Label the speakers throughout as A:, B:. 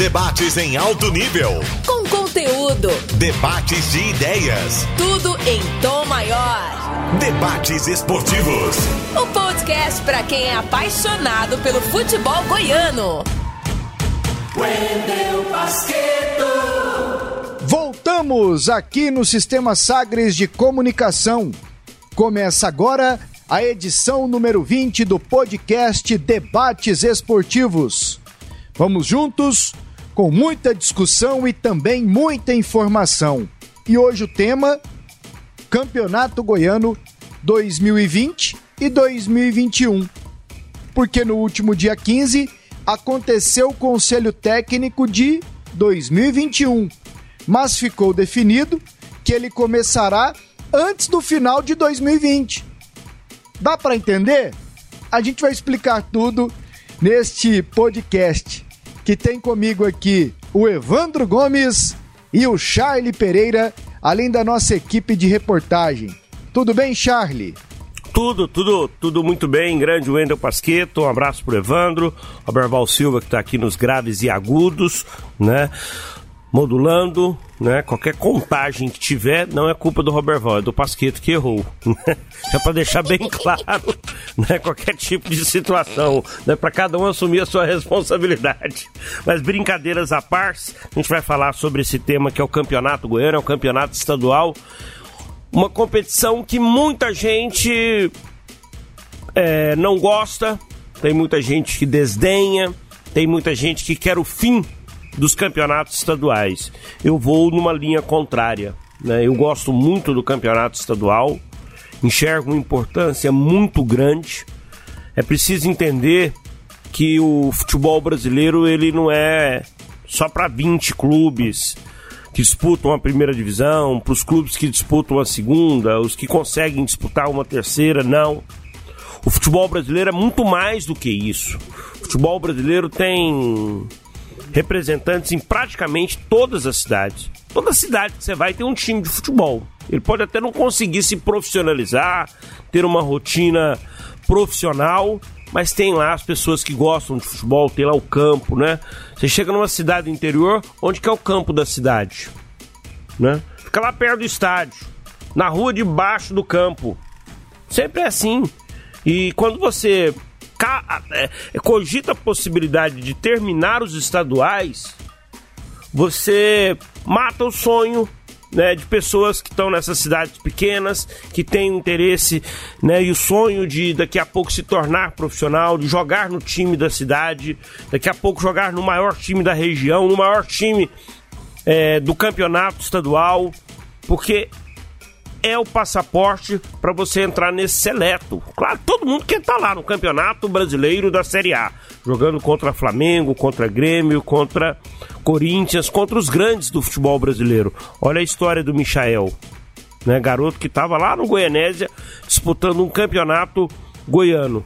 A: Debates em alto nível.
B: Com conteúdo.
A: Debates de ideias.
B: Tudo em tom maior.
A: Debates esportivos.
B: O podcast para quem é apaixonado pelo futebol goiano.
C: Wendel Basqueto.
D: Voltamos aqui no Sistema Sagres de Comunicação. Começa agora a edição número 20 do podcast Debates Esportivos. Vamos juntos com muita discussão e também muita informação. E hoje o tema: Campeonato Goiano 2020 e 2021. Porque no último dia 15 aconteceu o Conselho Técnico de 2021, mas ficou definido que ele começará antes do final de 2020. Dá para entender? A gente vai explicar tudo neste podcast que tem comigo aqui o Evandro Gomes e o Charlie Pereira, além da nossa equipe de reportagem. Tudo bem, Charlie?
E: Tudo, tudo, tudo muito bem. Grande Wendel Pasqueto, um abraço pro Evandro, Roberval Silva que está aqui nos graves e agudos, né? Modulando, né? Qualquer contagem que tiver, não é culpa do Roberval, é do Pasqueto que errou. Né? É para deixar bem claro, né? Qualquer tipo de situação, né? Para cada um assumir a sua responsabilidade. Mas brincadeiras à parte, a gente vai falar sobre esse tema que é o Campeonato Goiano, é o Campeonato Estadual. Uma competição que muita gente é, não gosta, tem muita gente que desdenha, tem muita gente que quer o fim dos campeonatos estaduais. Eu vou numa linha contrária. Né? Eu gosto muito do campeonato estadual, enxergo uma importância muito grande. É preciso entender que o futebol brasileiro ele não é só para 20 clubes que disputam a primeira divisão, para os clubes que disputam a segunda, os que conseguem disputar uma terceira, não. O futebol brasileiro é muito mais do que isso. O futebol brasileiro tem representantes em praticamente todas as cidades. Toda cidade que você vai tem um time de futebol. Ele pode até não conseguir se profissionalizar, ter uma rotina profissional, mas tem lá as pessoas que gostam de futebol, tem lá o campo, né? Você chega numa cidade interior, onde que é o campo da cidade? Né? Fica lá perto do estádio, na rua debaixo do campo. Sempre é assim. E quando você cogita a possibilidade de terminar os estaduais, você mata o sonho né, de pessoas que estão nessas cidades pequenas, que têm interesse né, e o sonho de daqui a pouco se tornar profissional, de jogar no time da cidade, daqui a pouco jogar no maior time da região, no maior time é, do campeonato estadual, porque é o passaporte para você entrar nesse seleto. Claro, todo mundo quer estar tá lá no Campeonato Brasileiro da Série A, jogando contra Flamengo, contra Grêmio, contra Corinthians, contra os grandes do futebol brasileiro. Olha a história do Michael, né, garoto que estava lá no Goianésia disputando um campeonato goiano.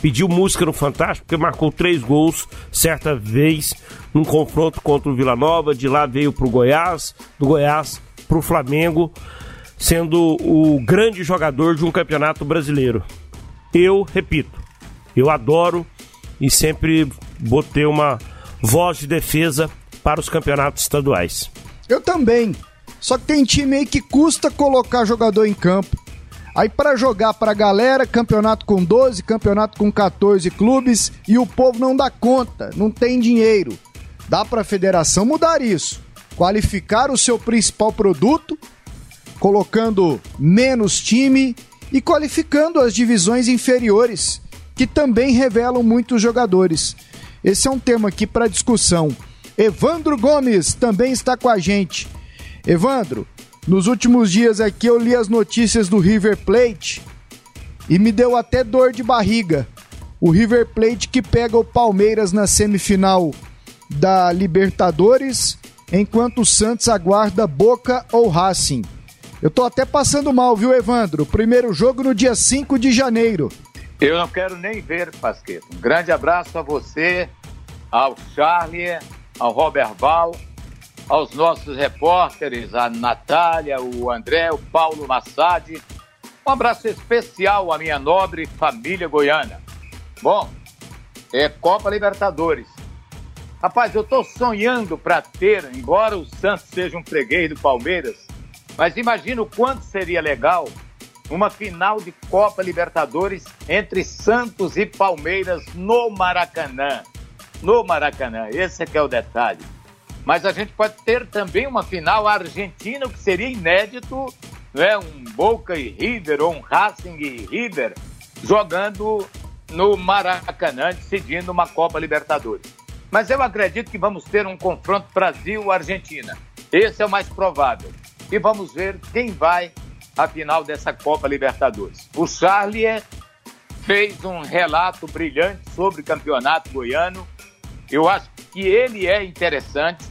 E: Pediu música no Fantástico porque marcou três gols certa vez num confronto contra o Vila Nova. De lá veio para o Goiás, do Goiás para o Flamengo sendo o grande jogador de um campeonato brasileiro. Eu repito, eu adoro e sempre botei uma voz de defesa para os campeonatos estaduais.
D: Eu também. Só que tem time aí que custa colocar jogador em campo. Aí para jogar para a galera, campeonato com 12, campeonato com 14 clubes e o povo não dá conta, não tem dinheiro. Dá para a federação mudar isso. Qualificar o seu principal produto colocando menos time e qualificando as divisões inferiores, que também revelam muitos jogadores. Esse é um tema aqui para discussão. Evandro Gomes também está com a gente. Evandro, nos últimos dias aqui eu li as notícias do River Plate e me deu até dor de barriga. O River Plate que pega o Palmeiras na semifinal da Libertadores, enquanto o Santos aguarda Boca ou Racing. Eu tô até passando mal, viu, Evandro? Primeiro jogo no dia 5 de janeiro.
F: Eu não quero nem ver, Pasqueto. Um grande abraço a você, ao Charlie, ao Robert Val, aos nossos repórteres, a Natália, o André, o Paulo Massad. Um abraço especial à minha nobre família goiana. Bom, é Copa Libertadores. Rapaz, eu estou sonhando para ter, embora o Santos seja um freguês do Palmeiras, mas imagina o quanto seria legal uma final de Copa Libertadores entre Santos e Palmeiras no Maracanã. No Maracanã, esse é que é o detalhe. Mas a gente pode ter também uma final argentina, que seria inédito, né? um Boca e River ou um Racing e River jogando no Maracanã, decidindo uma Copa Libertadores. Mas eu acredito que vamos ter um confronto Brasil-Argentina. Esse é o mais provável. E vamos ver quem vai à final dessa Copa Libertadores. O Charlie fez um relato brilhante sobre o campeonato goiano. Eu acho que ele é interessante.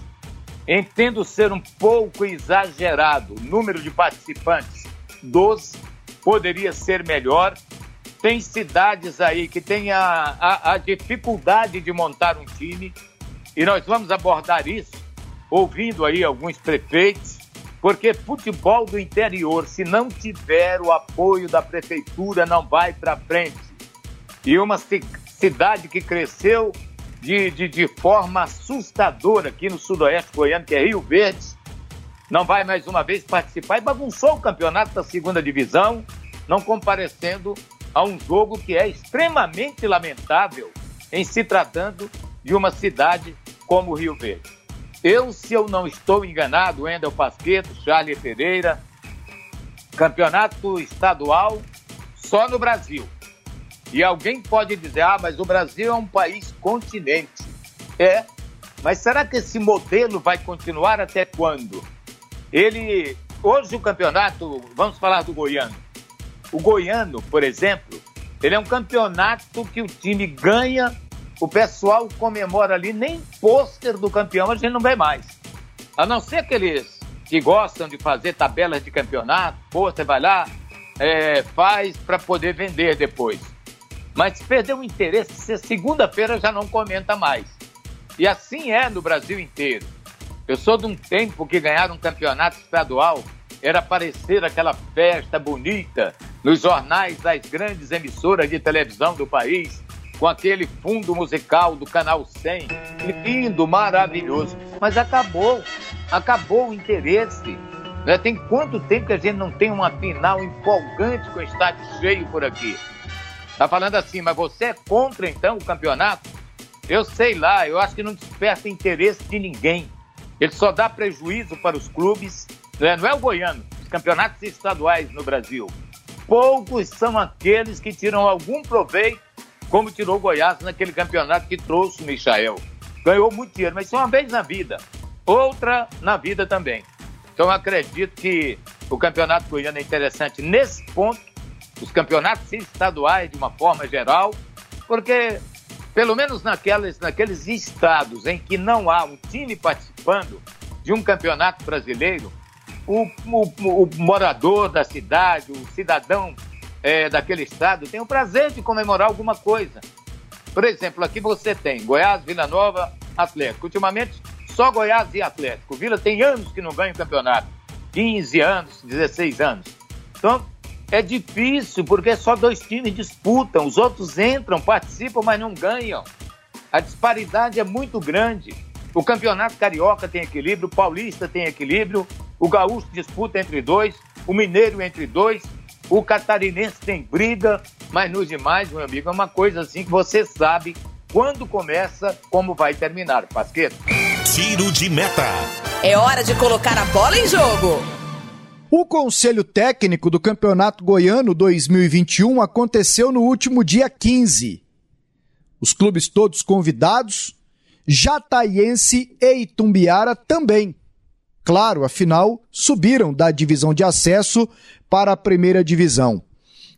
F: Entendo ser um pouco exagerado o número de participantes, 12, poderia ser melhor. Tem cidades aí que têm a, a, a dificuldade de montar um time e nós vamos abordar isso ouvindo aí alguns prefeitos, porque futebol do interior, se não tiver o apoio da prefeitura, não vai para frente. E uma cidade que cresceu de, de, de forma assustadora aqui no sudoeste goiano, que é Rio Verde, não vai mais uma vez participar e bagunçou o campeonato da segunda divisão, não comparecendo a um jogo que é extremamente lamentável em se tratando de uma cidade como Rio Verde. Eu, se eu não estou enganado, Wendel Pasqueto, Charlie Pereira, campeonato estadual só no Brasil. E alguém pode dizer, ah, mas o Brasil é um país continente. É, mas será que esse modelo vai continuar até quando? Ele, hoje o campeonato, vamos falar do Goiano. O Goiano, por exemplo, ele é um campeonato que o time ganha, o pessoal comemora ali, nem pôster do campeão a gente não vê mais. A não ser aqueles que gostam de fazer tabelas de campeonato, pôster vai lá, é, faz para poder vender depois. Mas se perder o interesse, segunda-feira já não comenta mais. E assim é no Brasil inteiro. Eu sou de um tempo que ganhar um campeonato estadual era aparecer aquela festa bonita nos jornais das grandes emissoras de televisão do país, com aquele fundo musical do Canal 100, lindo, maravilhoso. Mas acabou, acabou o interesse. Né? Tem quanto tempo que a gente não tem uma final empolgante com o estádio cheio por aqui? Tá falando assim, mas você é contra então o campeonato? Eu sei lá, eu acho que não desperta interesse de ninguém. Ele só dá prejuízo para os clubes, né? não é o goiano, os campeonatos estaduais no Brasil. Poucos são aqueles que tiram algum proveito, como tirou Goiás naquele campeonato que trouxe o Michael. Ganhou muito dinheiro, mas isso é uma vez na vida, outra na vida também. Então acredito que o campeonato goiano é interessante nesse ponto os campeonatos estaduais de uma forma geral, porque pelo menos naquelas, naqueles estados em que não há um time participando de um campeonato brasileiro, o, o, o morador da cidade, o cidadão é, daquele estado tem o prazer de comemorar alguma coisa. Por exemplo, aqui você tem Goiás, Vila Nova, Atlético. Ultimamente, só Goiás e Atlético. Vila tem anos que não ganha o campeonato. 15 anos, 16 anos. Então, é difícil porque só dois times disputam, os outros entram, participam, mas não ganham. A disparidade é muito grande. O campeonato carioca tem equilíbrio, o paulista tem equilíbrio, o gaúcho disputa entre dois, o mineiro entre dois, o catarinense tem briga, mas nos demais, meu amigo, é uma coisa assim que você sabe quando começa, como vai terminar. Pasqueto.
A: Tiro de meta.
B: É hora de colocar a bola em jogo.
D: O Conselho Técnico do Campeonato Goiano 2021 aconteceu no último dia 15. Os clubes todos convidados, Jataiense e Itumbiara também. Claro, afinal, subiram da divisão de acesso para a primeira divisão.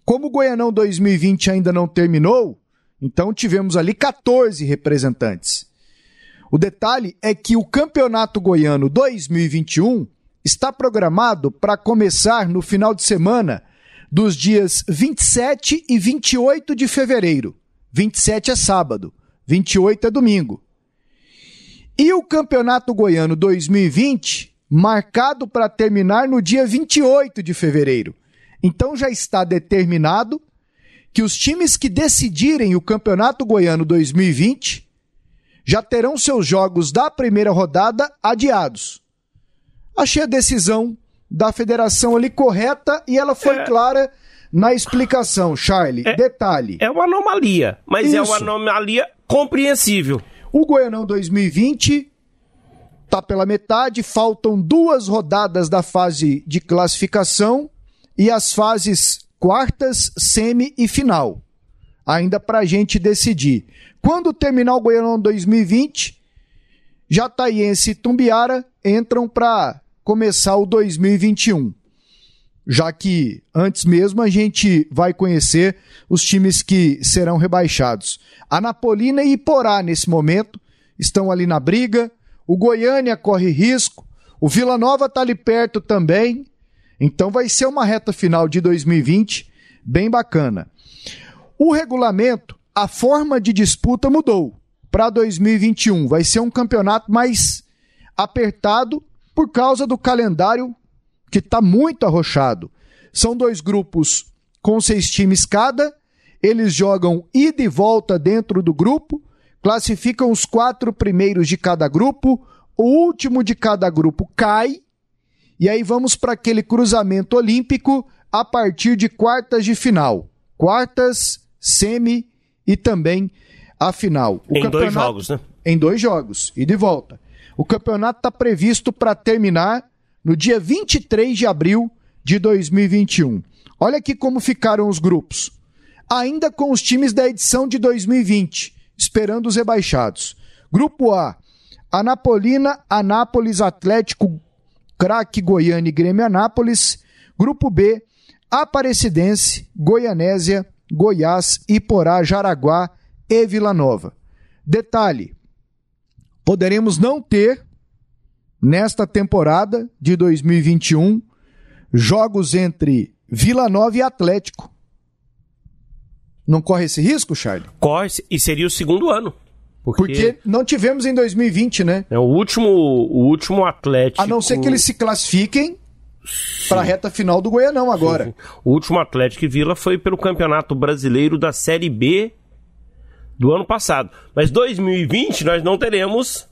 D: Como o Goianão 2020 ainda não terminou, então tivemos ali 14 representantes. O detalhe é que o Campeonato Goiano 2021 está programado para começar no final de semana dos dias 27 e 28 de fevereiro. 27 é sábado, 28 é domingo. E o Campeonato Goiano 2020 marcado para terminar no dia 28 de fevereiro. Então já está determinado que os times que decidirem o Campeonato Goiano 2020 já terão seus jogos da primeira rodada adiados. Achei a decisão da federação ali correta e ela foi é. clara na explicação, Charlie. É, Detalhe.
E: É uma anomalia, mas Isso. é uma anomalia compreensível.
D: O Goianão 2020 tá pela metade, faltam duas rodadas da fase de classificação e as fases quartas, semi e final. Ainda para a gente decidir. Quando terminar o Goianão 2020, Jataiense e Tumbiara entram para começar o 2021. Já que antes mesmo a gente vai conhecer os times que serão rebaixados. A Napolina e Iporá, nesse momento, estão ali na briga. O Goiânia corre risco. O Vila Nova está ali perto também. Então vai ser uma reta final de 2020 bem bacana. O regulamento, a forma de disputa mudou para 2021. Vai ser um campeonato mais apertado por causa do calendário que está muito arrochado. São dois grupos com seis times cada, eles jogam ida e volta dentro do grupo, classificam os quatro primeiros de cada grupo, o último de cada grupo cai, e aí vamos para aquele cruzamento olímpico a partir de quartas de final. Quartas, semi e também a final.
E: O em dois jogos, né?
D: Em dois jogos, e de volta. O campeonato está previsto para terminar no dia 23 de abril de 2021. Olha aqui como ficaram os grupos. Ainda com os times da edição de 2020, esperando os rebaixados. Grupo A: Anapolina, Anápolis, Atlético, Craque, Goiânia e Grêmio Anápolis. Grupo B: Aparecidense, Goianésia, Goiás, Iporá, Jaraguá e Vila Nova. Detalhe: poderemos não ter, nesta temporada de 2021, jogos entre Vila Nova e Atlético. Não corre esse risco, Charlie?
E: Corre, e seria o segundo ano.
D: Porque... porque, não tivemos em 2020, né?
E: É o último, o último Atlético.
D: A não ser que eles se classifiquem para a reta final do Goianão agora. Sim, sim.
E: O último Atlético Vila foi pelo Campeonato Brasileiro da Série B do ano passado. Mas 2020 nós não teremos,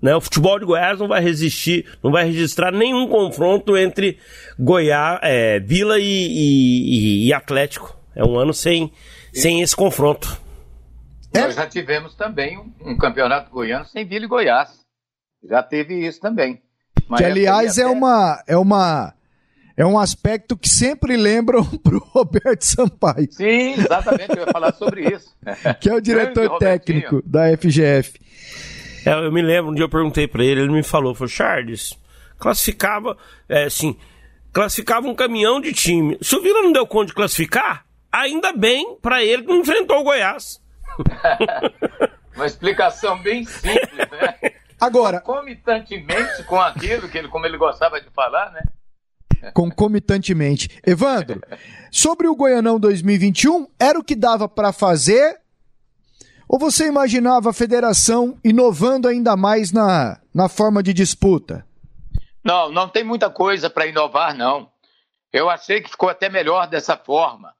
E: né? O futebol de Goiás não vai resistir, não vai registrar nenhum confronto entre Goiás, é, Vila e, e, e, Atlético. É um ano sem, sem esse confronto.
F: É. Nós já tivemos também um, um, campeonato goiano sem Vila e Goiás. Já teve isso também.
D: Mas que aliás é uma é uma é um aspecto que sempre lembram pro Roberto Sampaio.
F: Sim, exatamente, eu ia falar sobre isso.
D: que é o diretor técnico da FGF.
E: É, eu me lembro, um dia eu perguntei para ele, ele me falou, falou, Charles, classificava, é, assim, classificava um caminhão de time. Se o Vila não deu conta de classificar, ainda bem para ele que não enfrentou o Goiás.
F: Uma explicação bem simples, né?
D: Agora,
F: concomitantemente com aquilo que ele, como ele gostava de falar, né?
D: concomitantemente. Evandro, sobre o Goianão 2021, era o que dava para fazer? Ou você imaginava a federação inovando ainda mais na, na forma de disputa?
F: Não, não tem muita coisa para inovar, não. Eu achei que ficou até melhor dessa forma.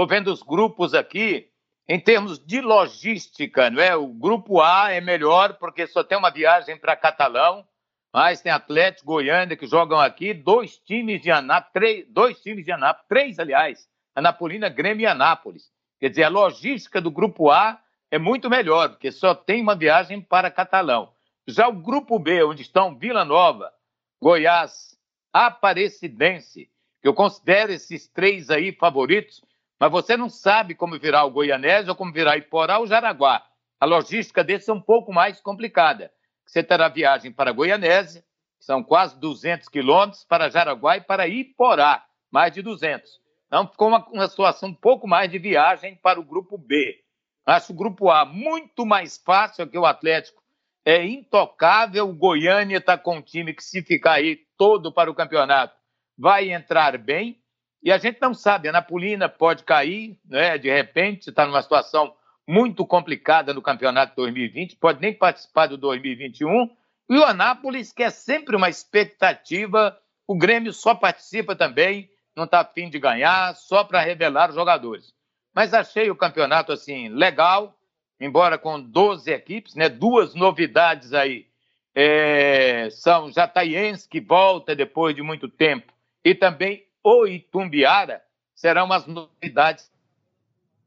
F: Estou vendo os grupos aqui, em termos de logística, não é? O grupo A é melhor porque só tem uma viagem para Catalão mas tem Atlético, Goiânia que jogam aqui, dois times de Anápolis, três, dois times de Anápolis, três, aliás, Anapolina, Grêmio e Anápolis. Quer dizer, a logística do grupo A é muito melhor, porque só tem uma viagem para Catalão. Já o grupo B, onde estão Vila Nova, Goiás, Aparecidense, que eu considero esses três aí favoritos, mas você não sabe como virá o Goianese ou como virá Iporá ou Jaraguá. A logística desse é um pouco mais complicada você terá viagem para Goianésia, que são quase 200 quilômetros, para Jaraguá e para Iporá, mais de 200. Então, ficou uma, uma situação um pouco mais de viagem para o grupo B. Acho o grupo A muito mais fácil que o Atlético. É intocável. O Goiânia está com um time que, se ficar aí todo para o campeonato, vai entrar bem. E a gente não sabe, a Napolina pode cair, né? de repente, está numa situação muito complicada no campeonato 2020, pode nem participar do 2021. E o Anápolis, que é sempre uma expectativa, o Grêmio só participa também, não está afim de ganhar, só para revelar os jogadores. Mas achei o campeonato assim legal. embora com 12 equipes, né? Duas novidades aí é, são Jataiense, que volta depois de muito tempo, e também o Itumbiara serão as novidades.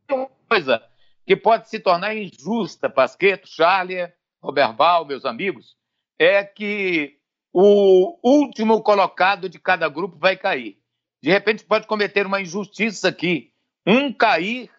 F: Uma coisa que pode se tornar injusta, Pasqueto, Charlie, Roberval, meus amigos, é que o último colocado de cada grupo vai cair. De repente pode cometer uma injustiça aqui. Um cair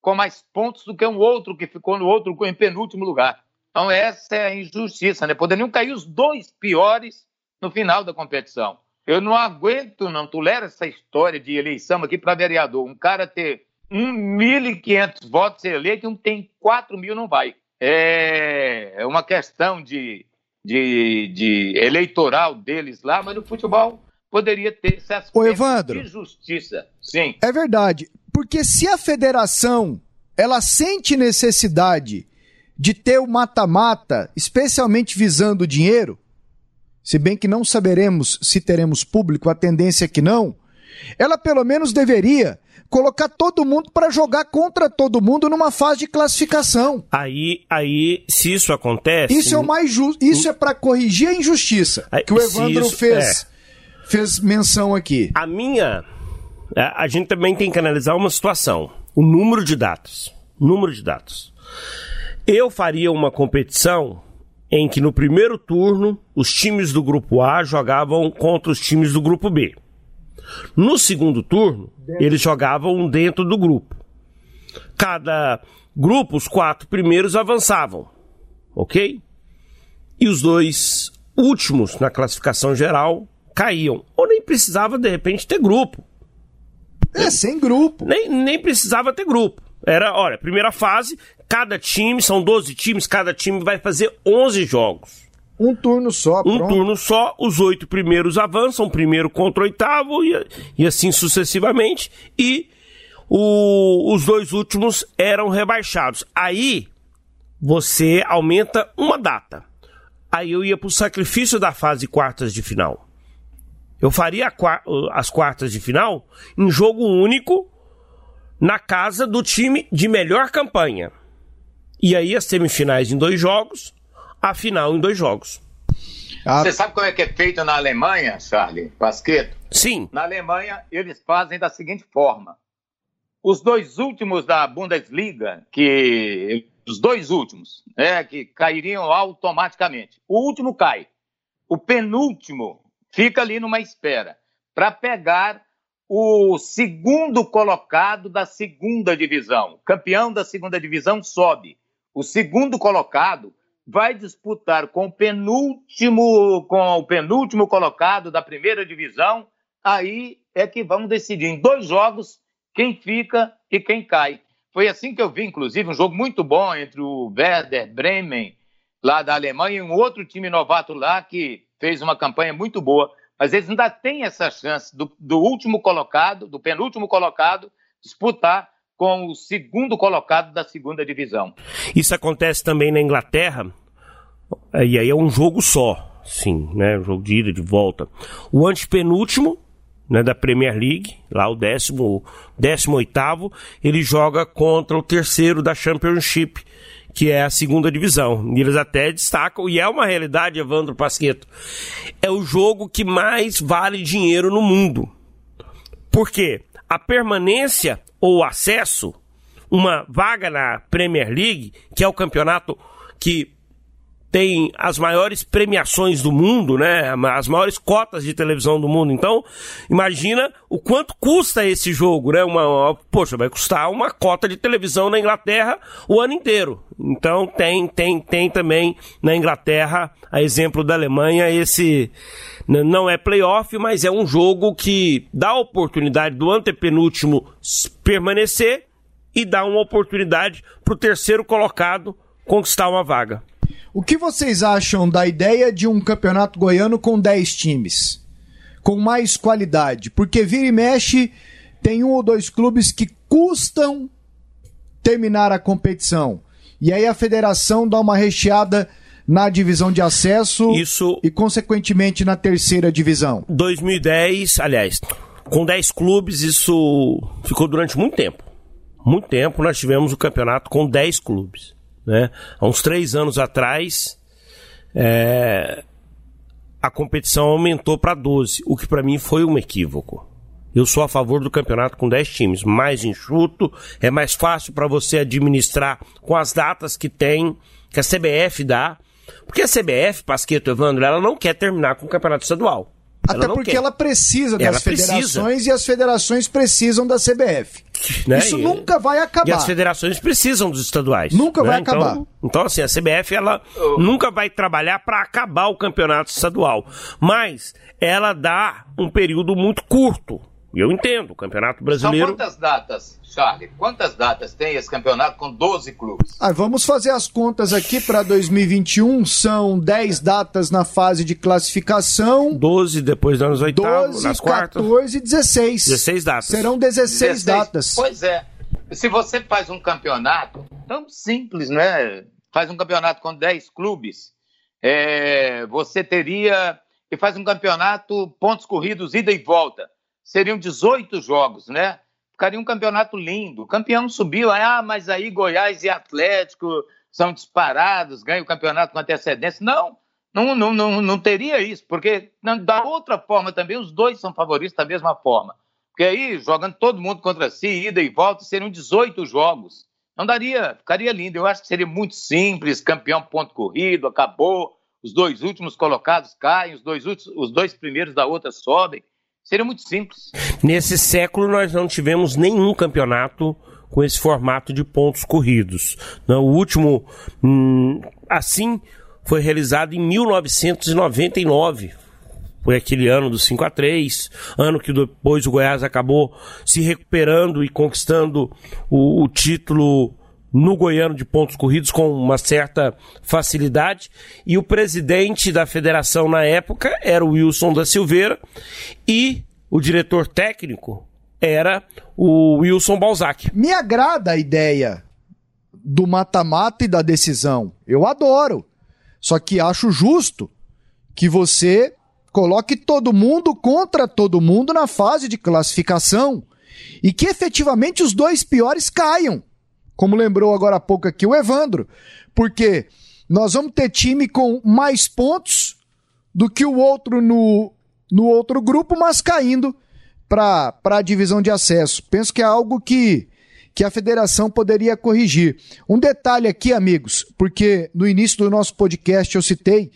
F: com mais pontos do que um outro que ficou no outro em penúltimo lugar. Então essa é a injustiça, né? Poderiam cair os dois piores no final da competição. Eu não aguento, não tolero essa história de eleição aqui para vereador. Um cara ter 1.500 votos eleito e um tem 4 mil não vai. É, é uma questão de, de, de eleitoral deles lá, mas no futebol poderia ter esse aspecto
D: Ô, Evandro,
F: de justiça. Sim.
D: É verdade. Porque se a federação ela sente necessidade de ter o mata-mata, especialmente visando o dinheiro, se bem que não saberemos se teremos público, a tendência é que não, ela pelo menos deveria colocar todo mundo para jogar contra todo mundo numa fase de classificação.
E: Aí, aí, se isso acontece.
D: Isso é o mais justo. Isso é para corrigir a injustiça que o Evandro isso, fez, é. fez menção aqui.
E: A minha. É, a gente também tem que analisar uma situação: o número de dados. Número de dados. Eu faria uma competição em que no primeiro turno os times do grupo A jogavam contra os times do grupo B. No segundo turno, eles jogavam dentro do grupo. Cada grupo, os quatro primeiros avançavam, ok? E os dois últimos na classificação geral caíam. Ou nem precisava, de repente, ter grupo.
D: É, sem grupo.
E: Nem, nem precisava ter grupo. Era, olha, primeira fase, cada time, são 12 times, cada time vai fazer 11 jogos.
D: Um turno só,
E: Um pronto. turno só, os oito primeiros avançam, primeiro contra o oitavo e, e assim sucessivamente. E o, os dois últimos eram rebaixados. Aí você aumenta uma data. Aí eu ia para o sacrifício da fase quartas de final. Eu faria as quartas de final em jogo único na casa do time de melhor campanha. E aí as semifinais em dois jogos a final em dois jogos.
F: Ah. Você sabe como é que é feito na Alemanha, Charlie Pasqueto?
E: Sim.
F: Na Alemanha, eles fazem da seguinte forma: os dois últimos da Bundesliga, que os dois últimos, né, que cairiam automaticamente. O último cai. O penúltimo fica ali numa espera para pegar o segundo colocado da segunda divisão. Campeão da segunda divisão sobe. O segundo colocado vai disputar com o penúltimo, com o penúltimo colocado da primeira divisão, aí é que vamos decidir em dois jogos quem fica e quem cai. Foi assim que eu vi, inclusive, um jogo muito bom entre o Werder Bremen, lá da Alemanha, e um outro time novato lá que fez uma campanha muito boa. Mas eles ainda têm essa chance do, do último colocado, do penúltimo colocado, disputar com o segundo colocado da segunda divisão.
E: Isso acontece também na Inglaterra, e aí é um jogo só, sim, né? Um jogo de ida, de volta. O antepenúltimo, né, da Premier League, lá o décimo, décimo oitavo, ele joga contra o terceiro da Championship, que é a segunda divisão. Eles até destacam, e é uma realidade, Evandro Pasqueto, é o jogo que mais vale dinheiro no mundo. Por quê? A permanência ou acesso, uma vaga na Premier League, que é o campeonato que tem as maiores premiações do mundo, né? As maiores cotas de televisão do mundo. Então, imagina o quanto custa esse jogo, né? Uma, uma, poxa, vai custar uma cota de televisão na Inglaterra o ano inteiro. Então, tem, tem, tem também na Inglaterra, a exemplo da Alemanha, esse não é playoff, mas é um jogo que dá a oportunidade do antepenúltimo permanecer e dá uma oportunidade para o terceiro colocado conquistar uma vaga.
D: O que vocês acham da ideia de um campeonato goiano com 10 times? Com mais qualidade? Porque vira e mexe, tem um ou dois clubes que custam terminar a competição. E aí a federação dá uma recheada na divisão de acesso
E: Isso...
D: e, consequentemente, na terceira divisão.
E: 2010, aliás, com 10 clubes, isso ficou durante muito tempo. Muito tempo nós tivemos o campeonato com 10 clubes. Né? Há uns três anos atrás, é, a competição aumentou para 12, o que para mim foi um equívoco. Eu sou a favor do campeonato com 10 times, mais enxuto, é mais fácil para você administrar com as datas que tem, que a CBF dá. Porque a CBF, Pasqueto Evandro, ela não quer terminar com o campeonato estadual.
D: Até porque quer. ela precisa das ela federações precisa. e as federações precisam da CBF. Né? Isso e, nunca vai acabar.
E: E as federações precisam dos estaduais.
D: Nunca né? vai então, acabar.
E: Então, assim, a CBF ela oh. nunca vai trabalhar para acabar o campeonato estadual. Mas ela dá um período muito curto e eu entendo, o Campeonato Brasileiro.
F: São quantas datas, Charlie? Quantas datas tem esse campeonato com 12 clubes?
D: Ah, vamos fazer as contas aqui para 2021. São 10 datas na fase de classificação.
E: 12 depois dos anos oitavos, 12, nas quartas.
D: 14 e 16.
E: 16 datas.
D: Serão 16, 16 datas.
F: Pois é. Se você faz um campeonato tão simples, não é? Faz um campeonato com 10 clubes, é, você teria. E faz um campeonato pontos corridos, ida e volta seriam 18 jogos, né? Ficaria um campeonato lindo. O campeão subiu, ah, mas aí Goiás e Atlético são disparados, ganham o campeonato com antecedência. Não, não, não, não, não teria isso, porque da outra forma também os dois são favoritos da mesma forma. Porque aí, jogando todo mundo contra si, ida e volta, seriam 18 jogos. Não daria, ficaria lindo. Eu acho que seria muito simples, campeão ponto corrido, acabou, os dois últimos colocados caem, os dois, últimos, os dois primeiros da outra sobem. Seria muito simples.
E: Nesse século, nós não tivemos nenhum campeonato com esse formato de pontos corridos. O último, hum, assim, foi realizado em 1999. Foi aquele ano do 5 a 3 ano que depois o Goiás acabou se recuperando e conquistando o, o título no Goiano de pontos corridos com uma certa facilidade. E o presidente da federação na época era o Wilson da Silveira e o diretor técnico era o Wilson Balzac.
D: Me agrada a ideia do mata-mata e da decisão. Eu adoro. Só que acho justo que você coloque todo mundo contra todo mundo na fase de classificação e que efetivamente os dois piores caiam como lembrou agora há pouco aqui o Evandro, porque nós vamos ter time com mais pontos do que o outro no, no outro grupo, mas caindo para a divisão de acesso. Penso que é algo que, que a federação poderia corrigir. Um detalhe aqui, amigos, porque no início do nosso podcast eu citei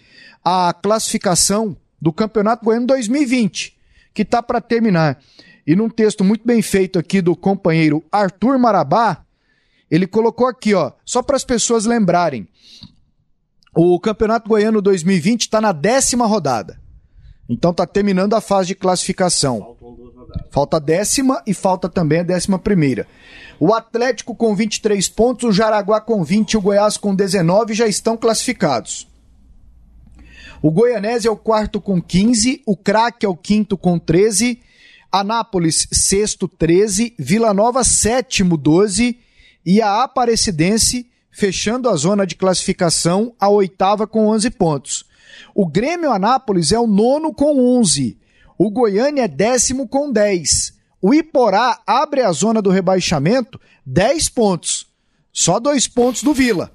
D: a classificação do Campeonato Goiano 2020, que está para terminar. E num texto muito bem feito aqui do companheiro Arthur Marabá, ele colocou aqui, ó, só para as pessoas lembrarem. O Campeonato Goiano 2020 está na décima rodada. Então está terminando a fase de classificação. Falta a décima e falta também a décima primeira. O Atlético com 23 pontos, o Jaraguá com 20 e o Goiás com 19 já estão classificados. O Goianese é o quarto com 15, o Craque é o quinto com 13, Anápolis sexto 13, Vila Nova sétimo 12 e a Aparecidense fechando a zona de classificação a oitava com 11 pontos. O Grêmio Anápolis é o nono com 11. O Goiânia é décimo com 10. O Iporá abre a zona do rebaixamento 10 pontos. Só dois pontos do Vila.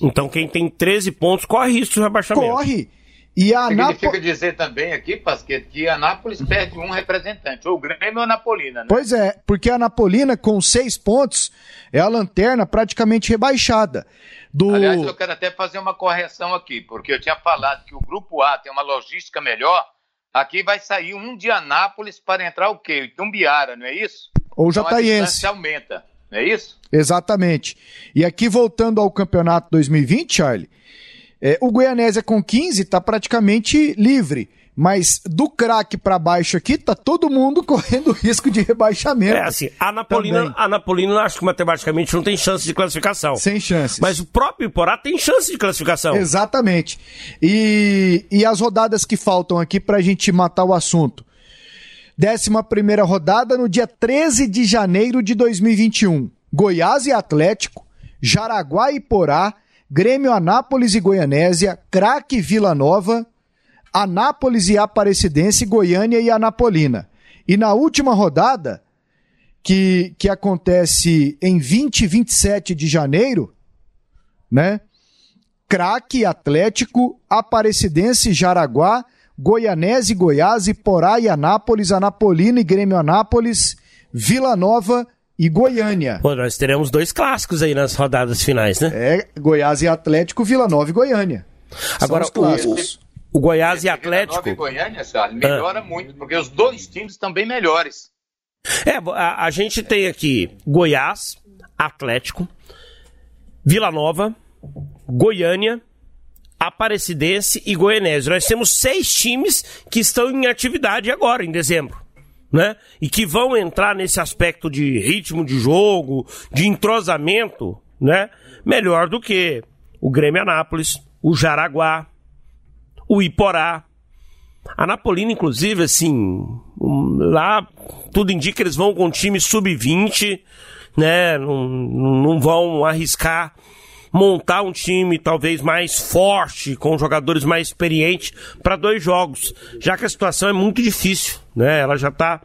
E: Então quem tem 13 pontos corre risco de rebaixamento.
D: Corre. E a
F: Significa Anápolis... dizer também aqui, Pasquete, que a Anápolis perde um representante, ou o Grêmio ou a Napolina, né?
D: Pois é, porque a Napolina, com seis pontos, é a lanterna praticamente rebaixada. Do...
F: Aliás, eu quero até fazer uma correção aqui, porque eu tinha falado que o Grupo A tem uma logística melhor, aqui vai sair um de Anápolis para entrar o quê? Itumbiara, não é isso?
D: Ou então, Jataiense.
F: A aumenta, não é isso?
D: Exatamente. E aqui, voltando ao campeonato 2020, Charlie, é, o Goianésia com 15 está praticamente livre. Mas do craque para baixo aqui, tá todo mundo correndo risco de rebaixamento. É
E: assim, a Napolina, a Napolina acho que matematicamente não tem chance de classificação.
D: Sem chances.
E: Mas o próprio Iporá tem chance de classificação.
D: Exatamente. E, e as rodadas que faltam aqui para a gente matar o assunto. Décima primeira rodada no dia 13 de janeiro de 2021. Goiás e Atlético, Jaraguá e Porá, Grêmio Anápolis e Goianésia, Craque Vila Nova, Anápolis e Aparecidense, Goiânia e Anapolina. E na última rodada, que, que acontece em 20 e 27 de janeiro, né? Craque Atlético, Aparecidense Jaraguá, Goianese Goiás, Iporá e Anápolis, Anapolina e Grêmio Anápolis, Vila Nova e Goiânia.
E: Pô, nós teremos dois clássicos aí nas rodadas finais, né?
D: É, Goiás e Atlético, Vila Nova e Goiânia.
E: Agora, os clássicos. O, o Goiás e Atlético. Vila
F: Nova e Goiânia, Charles, melhora ah. muito, porque os dois times estão bem melhores.
E: É, a, a gente tem aqui Goiás, Atlético, Vila Nova, Goiânia, Aparecidense e Goianese. Nós temos seis times que estão em atividade agora, em dezembro. Né? E que vão entrar nesse aspecto de ritmo de jogo, de entrosamento, né? Melhor do que o Grêmio Anápolis, o Jaraguá, o Iporá. A Napolina, inclusive, assim, lá tudo indica que eles vão com um time sub-20, né? Não, não vão arriscar montar um time talvez mais forte, com jogadores mais experientes para dois jogos, já que a situação é muito difícil, né? Ela já está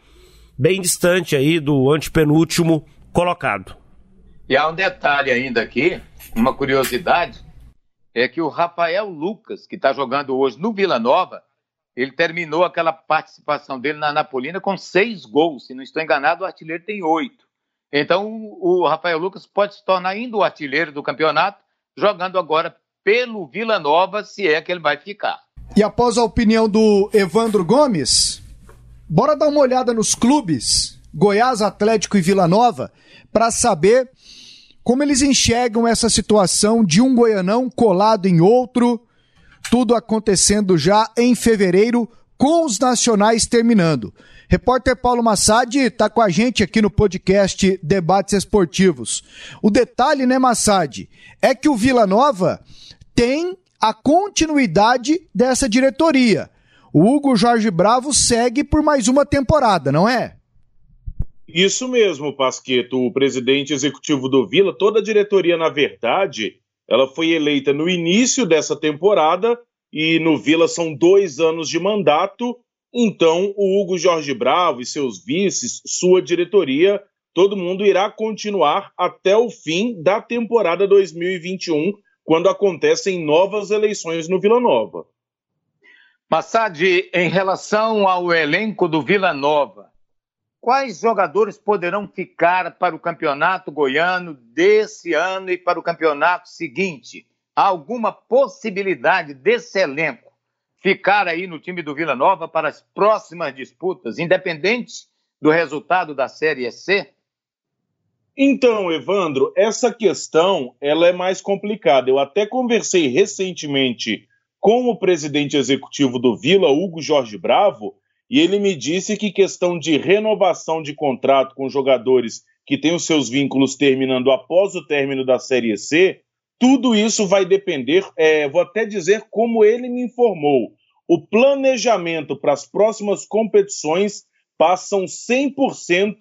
E: bem distante aí do antepenúltimo colocado.
F: E há um detalhe ainda aqui, uma curiosidade, é que o Rafael Lucas, que está jogando hoje no Vila Nova, ele terminou aquela participação dele na Napolina com seis gols. Se não estou enganado, o artilheiro tem oito. Então, o Rafael Lucas pode se tornar ainda o artilheiro do campeonato, jogando agora pelo Vila Nova, se é que ele vai ficar.
D: E após a opinião do Evandro Gomes, bora dar uma olhada nos clubes Goiás, Atlético e Vila Nova para saber como eles enxergam essa situação de um goianão colado em outro, tudo acontecendo já em fevereiro, com os nacionais terminando. Repórter Paulo Massad está com a gente aqui no podcast Debates Esportivos. O detalhe, né, Massad, é que o Vila Nova tem a continuidade dessa diretoria. O Hugo Jorge Bravo segue por mais uma temporada, não é?
C: Isso mesmo, Pasqueto. O presidente executivo do Vila, toda a diretoria, na verdade, ela foi eleita no início dessa temporada e no Vila são dois anos de mandato então, o Hugo Jorge Bravo e seus vices, sua diretoria, todo mundo irá continuar até o fim da temporada 2021, quando acontecem novas eleições no Vila Nova.
F: Massad, em relação ao elenco do Vila Nova, quais jogadores poderão ficar para o campeonato goiano desse ano e para o campeonato seguinte? Há alguma possibilidade desse elenco ficar aí no time do Vila Nova para as próximas disputas, independente do resultado da Série C?
C: Então, Evandro, essa questão ela é mais complicada. Eu até conversei recentemente com o presidente executivo do Vila, Hugo Jorge Bravo, e ele me disse que questão de renovação de contrato com jogadores que têm os seus vínculos terminando após o término da Série C tudo isso vai depender, é, vou até dizer como ele me informou. O planejamento para as próximas competições passam 100%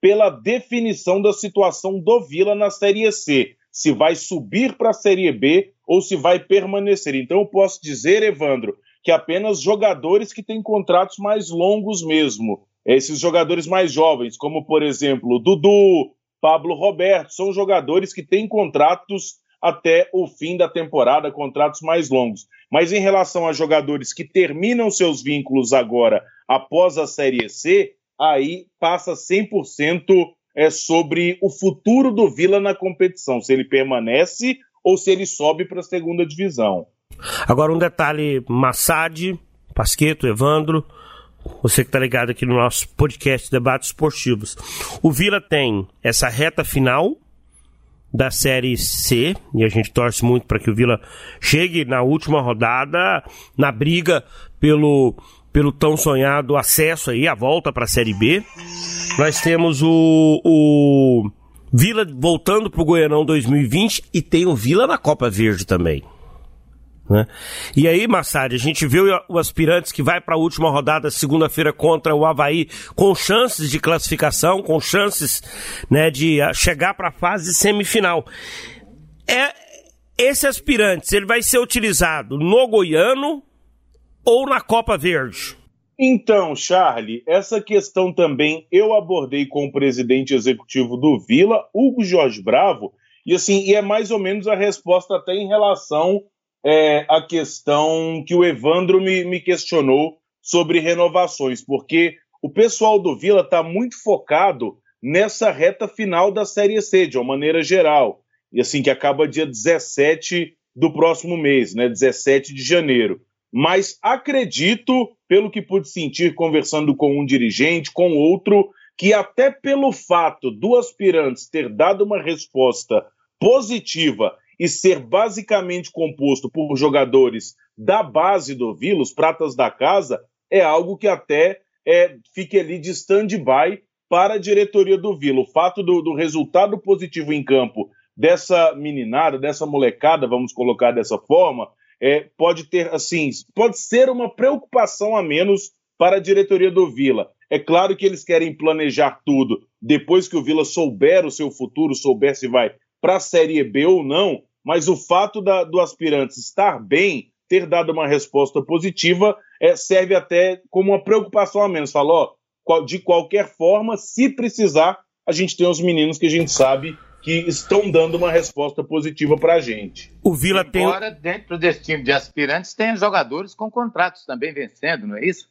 C: pela definição da situação do Vila na Série C. Se vai subir para a Série B ou se vai permanecer. Então, eu posso dizer, Evandro, que apenas jogadores que têm contratos mais longos mesmo. Esses jogadores mais jovens, como por exemplo Dudu, Pablo Roberto, são jogadores que têm contratos até o fim da temporada, contratos mais longos. Mas em relação a jogadores que terminam seus vínculos agora após a Série C, aí passa 100% é sobre o futuro do Vila na competição, se ele permanece ou se ele sobe para a segunda divisão.
E: Agora um detalhe, Massad, Pasqueto, Evandro, você que está ligado aqui no nosso podcast Debates Esportivos. O Vila tem essa reta final da Série C, e a gente torce muito para que o Vila chegue na última rodada na briga pelo, pelo tão sonhado acesso aí, a volta para a Série B. Nós temos o, o Vila voltando para o Goianão 2020 e tem o Vila na Copa Verde também. Né? E aí, Massari, a gente viu o aspirantes que vai para a última rodada segunda-feira contra o Havaí com chances de classificação, com chances né, de ah, chegar para a fase semifinal. É, esse aspirante, ele vai ser utilizado no Goiano ou na Copa Verde?
C: Então, Charlie, essa questão também eu abordei com o presidente executivo do Vila, Hugo Jorge Bravo, E assim, e é mais ou menos a resposta até em relação é, à questão que o Evandro me, me questionou sobre renovações, porque o pessoal do Vila está muito focado nessa reta final da Série C, de uma maneira geral. E assim, que acaba dia 17 do próximo mês, né? 17 de janeiro. Mas acredito, pelo que pude sentir conversando com um dirigente, com outro, que até pelo fato do aspirantes ter dado uma resposta positiva e ser basicamente composto por jogadores da base do Vila, os pratas da casa, é algo que até é, fique ali de stand-by para a diretoria do Vila. O fato do, do resultado positivo em campo dessa meninada, dessa molecada, vamos colocar dessa forma, é, pode ter, assim, pode ser uma preocupação a menos para a diretoria do Vila. É claro que eles querem planejar tudo depois que o Vila souber o seu futuro, souber se vai para a Série B ou não, mas o fato da, do aspirante estar bem, ter dado uma resposta positiva, é, serve até como uma preocupação a menos. Falou, de qualquer forma, se precisar, a gente tem os meninos que a gente sabe que estão dando uma resposta positiva para a gente.
F: O Vila tem. Agora, dentro desse time de aspirantes, tem jogadores com contratos também vencendo, não é isso?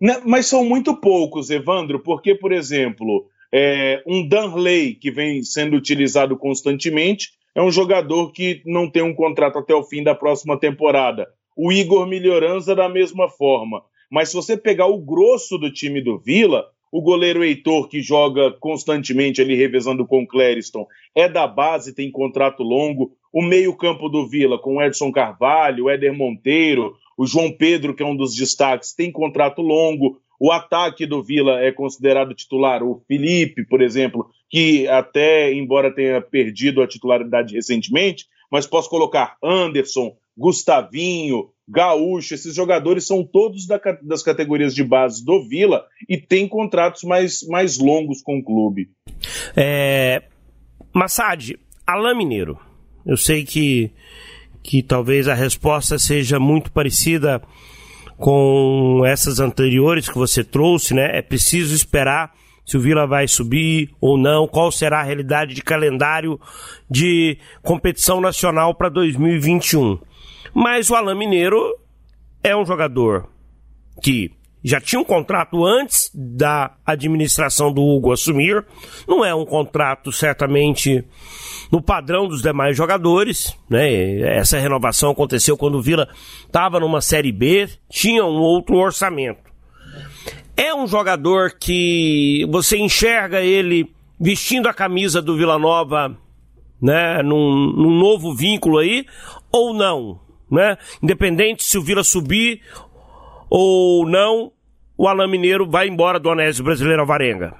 C: Não, mas são muito poucos, Evandro, porque, por exemplo, é, um Danley, que vem sendo utilizado constantemente, é um jogador que não tem um contrato até o fim da próxima temporada. O Igor Melhoranza, da mesma forma. Mas se você pegar o grosso do time do Vila, o goleiro Heitor, que joga constantemente ali revezando com o Clériston, é da base, tem contrato longo. O meio-campo do Vila, com o Edson Carvalho, o Éder Monteiro, o João Pedro, que é um dos destaques, tem contrato longo. O ataque do Vila é considerado titular. O Felipe, por exemplo, que até, embora tenha perdido a titularidade recentemente, mas posso colocar Anderson, Gustavinho, Gaúcho, esses jogadores são todos da, das categorias de base do Vila e têm contratos mais, mais longos com o clube.
E: É... Massad, Alain Mineiro, eu sei que, que talvez a resposta seja muito parecida com essas anteriores que você trouxe, né? É preciso esperar se o Vila vai subir ou não, qual será a realidade de calendário de competição nacional para 2021. Mas o Alain Mineiro é um jogador que já tinha um contrato antes da administração do Hugo assumir. Não é um contrato certamente no padrão dos demais jogadores, né? Essa renovação aconteceu quando o Vila estava numa série B, tinha um outro orçamento. É um jogador que você enxerga ele vestindo a camisa do Vila Nova, né, num, num novo vínculo aí, ou não? né? Independente se o Vila subir ou não, o Alain Mineiro vai embora do Onésio Brasileiro Alvarenga.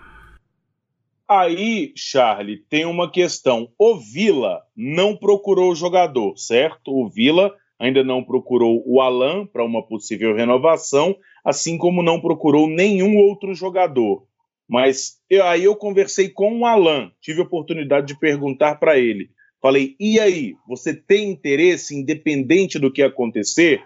C: Aí, Charlie, tem uma questão. O Vila não procurou o jogador, certo? O Vila ainda não procurou o Alain para uma possível renovação, assim como não procurou nenhum outro jogador. Mas eu, aí eu conversei com o Alain, tive a oportunidade de perguntar para ele Falei, e aí, você tem interesse, independente do que acontecer?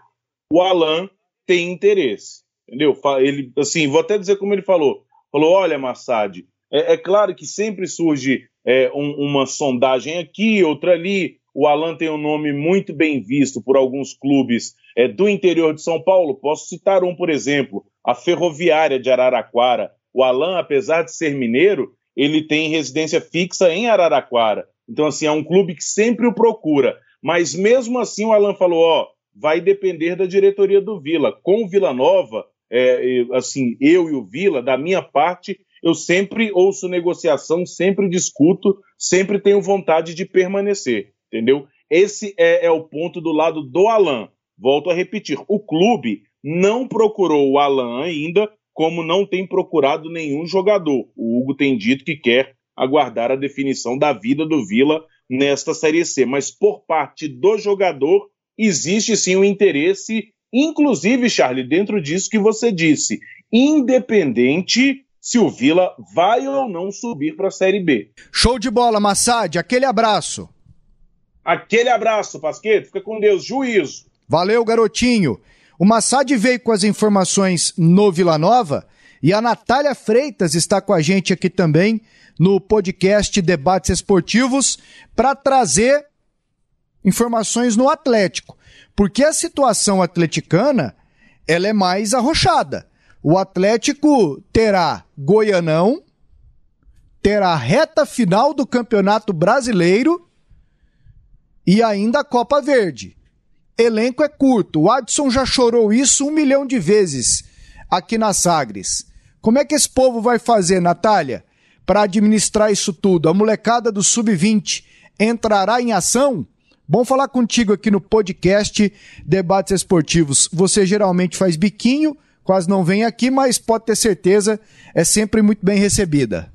C: O Alan tem interesse, entendeu? Ele, assim, vou até dizer como ele falou. Falou, olha, Massad, é, é claro que sempre surge é, um, uma sondagem aqui, outra ali. O Alan tem um nome muito bem visto por alguns clubes é, do interior de São Paulo. Posso citar um, por exemplo, a Ferroviária de Araraquara. O Alan, apesar de ser mineiro, ele tem residência fixa em Araraquara. Então, assim, é um clube que sempre o procura. Mas mesmo assim, o Alan falou: ó, vai depender da diretoria do Vila. Com o Vila Nova, é, assim, eu e o Vila, da minha parte, eu sempre ouço negociação, sempre discuto, sempre tenho vontade de permanecer, entendeu? Esse é, é o ponto do lado do Alan. Volto a repetir: o clube não procurou o Alan ainda, como não tem procurado nenhum jogador. O Hugo tem dito que quer aguardar a definição da vida do Vila nesta Série C. Mas por parte do jogador, existe sim um interesse, inclusive, Charlie, dentro disso que você disse, independente se o Vila vai ou não subir para a Série B.
D: Show de bola, Massad, aquele abraço.
C: Aquele abraço, Pasqueto, fica com Deus, juízo.
D: Valeu, garotinho. O Massad veio com as informações no Vila Nova E a Natália Freitas está com a gente aqui também no podcast Debates Esportivos para trazer informações no Atlético. Porque a situação atleticana ela é mais arrochada. O Atlético terá Goianão, terá reta final do Campeonato Brasileiro e ainda a Copa Verde. Elenco é curto. O Adson já chorou isso um milhão de vezes aqui na Sagres. Como é que esse povo vai fazer, Natália, para administrar isso tudo? A molecada do Sub-20 entrará em ação? Bom falar contigo aqui no podcast Debates Esportivos. Você geralmente faz biquinho, quase não vem aqui, mas pode ter certeza, é sempre muito bem recebida.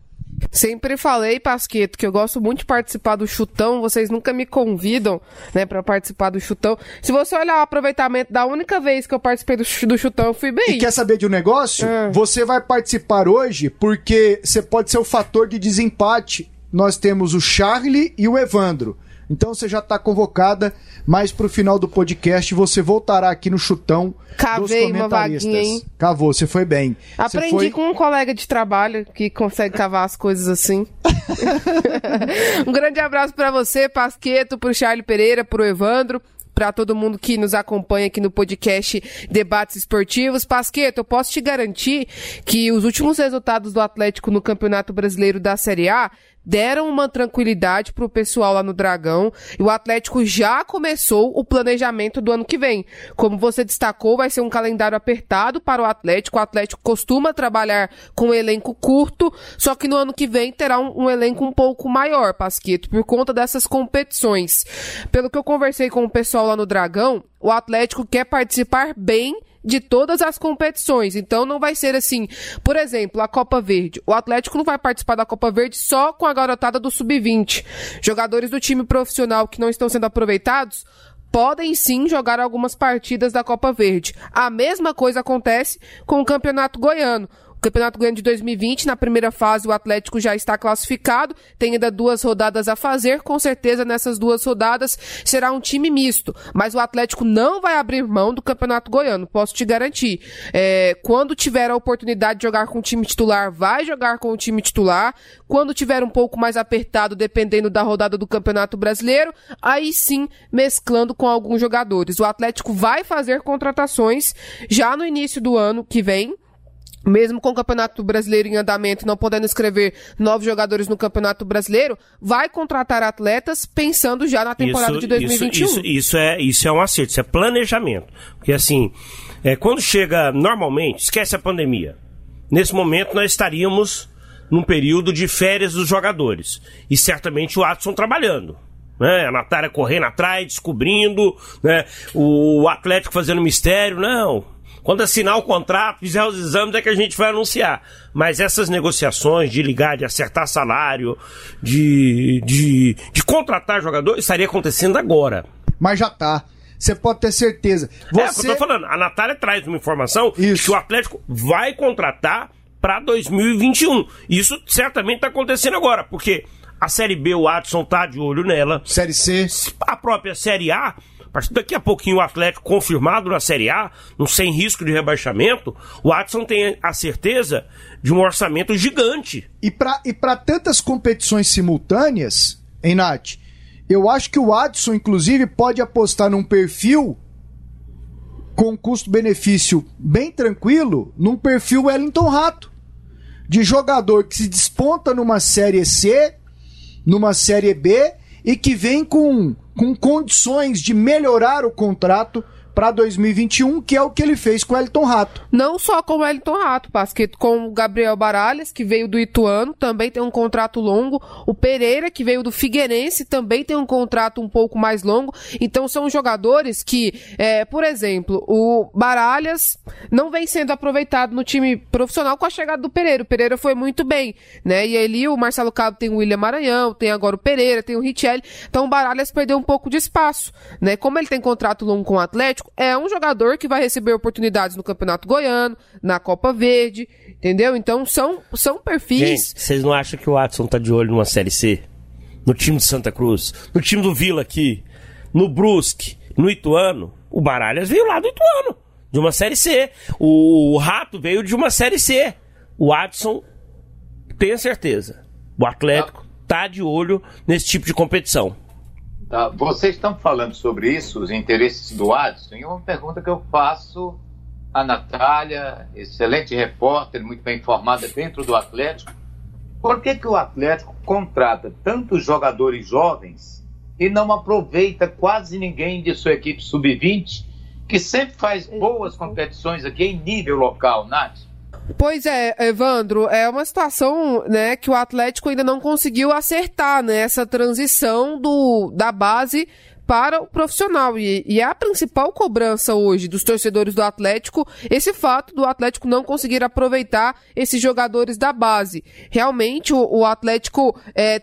G: Sempre falei, Pasqueto, que eu gosto muito de participar do chutão. Vocês nunca me convidam, né, para participar do chutão. Se você olhar o aproveitamento da única vez que eu participei do, do chutão, eu fui bem.
D: E quer saber de um negócio? Ah. Você vai participar hoje porque você pode ser o fator de desempate. Nós temos o Charlie e o Evandro. Então você já está convocada, mas para o final do podcast você voltará aqui no chutão
G: Cavei uma vaguinha, hein?
D: Cavou, você foi bem.
G: Aprendi
D: foi...
G: com um colega de trabalho que consegue cavar as coisas assim. um grande abraço para você, Pasqueto, pro Charlie Pereira, pro Evandro para todo mundo que nos acompanha aqui no podcast Debates Esportivos. Pasqueto, eu posso te garantir que os últimos resultados do Atlético no Campeonato Brasileiro da Série A deram uma tranquilidade pro pessoal lá no Dragão e o Atlético já começou o planejamento do ano que vem. Como você destacou, vai ser um calendário apertado para o Atlético. O Atlético costuma trabalhar com um elenco curto, só que no ano que vem terá um, um elenco um pouco maior, Pasquito, por conta dessas competições. Pelo que eu conversei com o pessoal lá no Dragão, o Atlético quer participar bem de todas as competições. Então não vai ser assim, por exemplo, a Copa Verde. O Atlético não vai participar da Copa Verde só com a garotada do sub-20. Jogadores do time profissional que não estão sendo aproveitados podem sim jogar algumas partidas da Copa Verde. A mesma coisa acontece com o Campeonato Goiano. Campeonato Goiano de 2020, na primeira fase, o Atlético já está classificado, tem ainda duas rodadas a fazer. Com certeza, nessas duas rodadas, será um time misto. Mas o Atlético não vai abrir mão do Campeonato Goiano, posso te garantir. É, quando tiver a oportunidade de jogar com o time titular, vai jogar com o time titular. Quando tiver um pouco mais apertado, dependendo da rodada do Campeonato Brasileiro, aí sim mesclando com alguns jogadores. O Atlético vai fazer contratações já no início do ano que vem mesmo com o Campeonato Brasileiro em andamento, não podendo escrever novos jogadores no Campeonato Brasileiro, vai contratar atletas pensando já na temporada
E: isso,
G: de 2021.
E: Isso, isso, isso, é, isso é um acerto, isso é planejamento. Porque assim, é, quando chega normalmente, esquece a pandemia. Nesse momento nós estaríamos num período de férias dos jogadores. E certamente o Watson trabalhando. Né? A Natália correndo atrás, descobrindo, né? o Atlético fazendo mistério. Não, quando assinar o contrato, fizer os exames, é que a gente vai anunciar. Mas essas negociações de ligar, de acertar salário, de, de, de contratar jogador, estaria acontecendo agora.
D: Mas já tá. Você pode ter certeza.
E: Você... É, eu tô falando. A Natália traz uma informação Isso. que o Atlético vai contratar para 2021. Isso certamente está acontecendo agora, porque a Série B, o Adson tá de olho nela.
D: Série C.
E: A própria Série A partir daqui a pouquinho o Atlético confirmado na Série A, no sem risco de rebaixamento, o Watson tem a certeza de um orçamento gigante.
D: E para e tantas competições simultâneas, hein, Nath? Eu acho que o Watson, inclusive, pode apostar num perfil com custo-benefício bem tranquilo, num perfil Wellington Rato. De jogador que se desponta numa Série C, numa Série B e que vem com com condições de melhorar o contrato para 2021, que é o que ele fez com o Elton Rato.
G: Não só com o Elton Rato, Pasqueto, com o Gabriel Baralhas, que veio do Ituano, também tem um contrato longo. O Pereira, que veio do Figueirense, também tem um contrato um pouco mais longo. Então são jogadores que, é, por exemplo, o Baralhas não vem sendo aproveitado no time profissional com a chegada do Pereira. O Pereira foi muito bem, né? E ali o Marcelo Cabo tem o William Maranhão, tem agora o Pereira, tem o Richelli. Então o Baralhas perdeu um pouco de espaço, né? Como ele tem contrato longo com o Atlético, é um jogador que vai receber oportunidades no Campeonato Goiano, na Copa Verde, entendeu? Então são, são perfis.
E: vocês não acham que o Watson tá de olho numa Série C? No time de Santa Cruz, no time do Vila aqui, no Brusque, no Ituano? O Baralhas veio lá do Ituano, de uma Série C. O Rato veio de uma Série C. o Adson, tenha certeza, o Atlético tá de olho nesse tipo de competição.
F: Tá. Vocês estão falando sobre isso, os interesses do Adson, e uma pergunta que eu faço à Natália, excelente repórter, muito bem informada dentro do Atlético. Por que, que o Atlético contrata tantos jogadores jovens e não aproveita quase ninguém de sua equipe sub-20, que sempre faz boas competições aqui em nível local, Nath?
G: Pois é, Evandro, é uma situação, né, que o Atlético ainda não conseguiu acertar, né, essa transição do, da base para o profissional. E, e, é a principal cobrança hoje dos torcedores do Atlético esse fato do Atlético não conseguir aproveitar esses jogadores da base. Realmente, o, o Atlético é,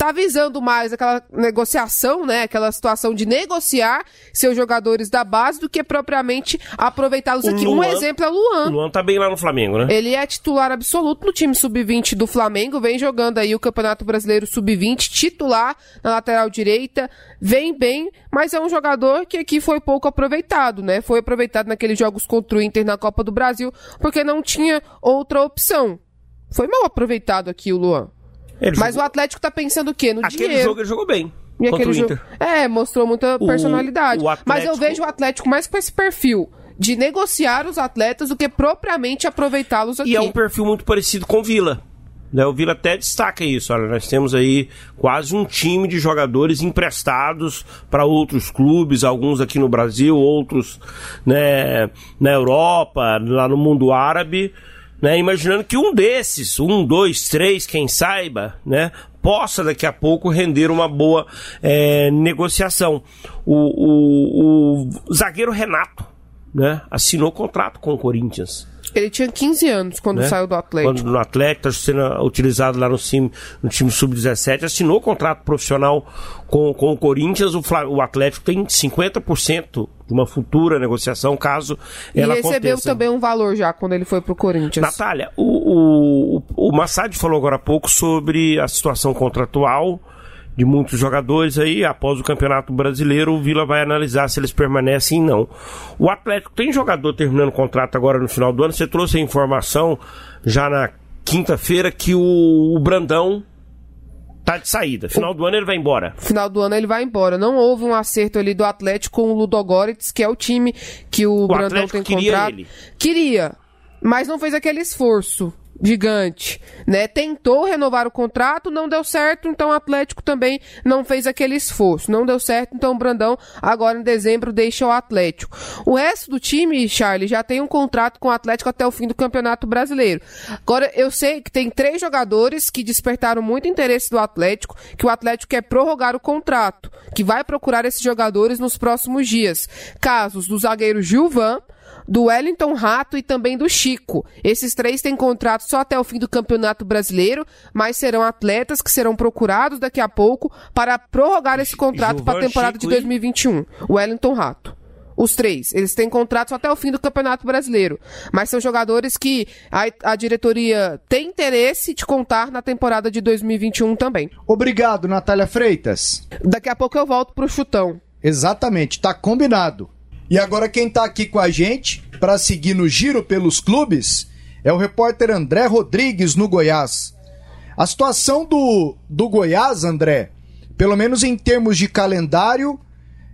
G: tá visando mais aquela negociação, né? Aquela situação de negociar seus jogadores da base do que propriamente aproveitá-los aqui.
E: Luan,
G: um exemplo é o Luan.
E: O Luan tá bem lá no Flamengo, né?
G: Ele é titular absoluto no time sub-20 do Flamengo, vem jogando aí o Campeonato Brasileiro sub-20, titular na lateral direita, vem bem, mas é um jogador que aqui foi pouco aproveitado, né? Foi aproveitado naqueles jogos contra o Inter na Copa do Brasil, porque não tinha outra opção. Foi mal aproveitado aqui o Luan.
E: Ele
G: Mas
E: jogou-
G: o Atlético tá pensando o quê? No
E: Aquele
G: dinheiro.
E: jogo ele jogou bem.
G: E
E: contra
G: aquele
E: o
G: jogo.
E: Inter.
G: É, mostrou muita
E: O-
G: personalidade.
E: o Atlético-
G: Mas eu vejo o Atlético mais com esse perfil de negociar os atletas do que propriamente aproveitá-los aqui.
E: E é um perfil muito parecido com o Vila. Né, o Vila até destaca isso. Olha, nós temos aí quase um time de jogadores emprestados para outros clubes, alguns aqui no Brasil, outros né, na Europa, lá no mundo árabe. Né, imaginando que um desses, um, dois, três, quem saiba, né, possa daqui a pouco render uma boa é, negociação. O, o- o zagueiro Renato né, assinou contrato com o Corinthians
G: Ele tinha 15 anos quando
E: né?
G: saiu do Atlético.
E: Quando no Atlético, está sendo utilizado lá no time, no time sub-17, assinou contrato profissional com, com o Corinthians. O, o Atlético tem 50% de uma futura negociação, caso
G: E
E: ela
G: recebeu
E: aconteça.
G: também um valor já quando ele foi pro Corinthians.
E: Natália, o, o, o Massad falou agora há pouco sobre a situação contratual de muitos jogadores aí. Após o Campeonato Brasileiro, o Vila vai analisar se eles permanecem ou não. O Atlético tem jogador terminando contrato agora no final do ano. Você trouxe a informação já na quinta-feira que o, o Brandão tá de saída. Final do ano ele vai embora.
G: Final do ano ele vai embora. Não houve um acerto ali do Atlético com o Ludogorets, que é o time que o, Brandão
E: Atlético
G: tem
E: queria
G: contrato.
E: ele.
G: Queria, mas não fez aquele esforço gigante, né? Tentou renovar o contrato, não deu certo, então o Atlético também não fez aquele esforço. Não deu certo, então o Brandão agora em dezembro deixa o Atlético. O resto do time, Charlie, já tem um contrato com o Atlético até o fim do Campeonato Brasileiro. Agora eu sei que tem três jogadores que despertaram muito interesse do Atlético, que o Atlético quer prorrogar o contrato, que vai procurar esses jogadores nos próximos dias. Casos do zagueiro Gilvan, do Wellington Rato e também do Chico. Esses três têm contrato só até o fim do Campeonato Brasileiro, mas serão atletas que serão procurados daqui a pouco para prorrogar esse contrato para a temporada
E: Chico
G: de 2021. O Wellington Rato. Os três. Eles têm contrato só até o fim do Campeonato Brasileiro. Mas são jogadores que a, a diretoria tem interesse de contar na temporada de 2021 também.
D: Obrigado, Natália Freitas.
G: Daqui a pouco eu volto pro chutão.
D: Exatamente, tá combinado. E agora quem tá aqui com a gente para seguir no giro pelos clubes é o repórter André Rodrigues no Goiás. A situação do, do Goiás, André, pelo menos em termos de calendário,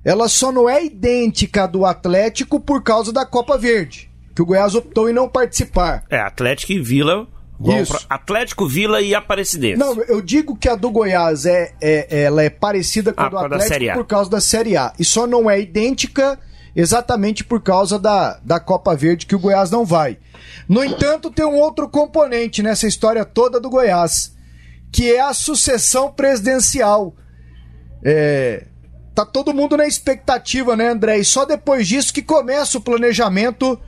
D: ela só não é idêntica à do Atlético por causa da Copa Verde, que o Goiás optou em não participar.
E: É, Atlético e Vila. Atlético, Vila e Aparecidense.
D: Não, eu digo que a do Goiás é, é- ela é parecida com
E: Ah,
D: a do Atlético
E: A.
D: por causa da Série A. E só não é idêntica exatamente por causa da, da Copa Verde que o Goiás não vai. No entanto, tem um outro componente nessa história toda do Goiás, que é a sucessão presidencial. É, tá todo mundo na expectativa, né, André? E só depois disso que começa o planejamento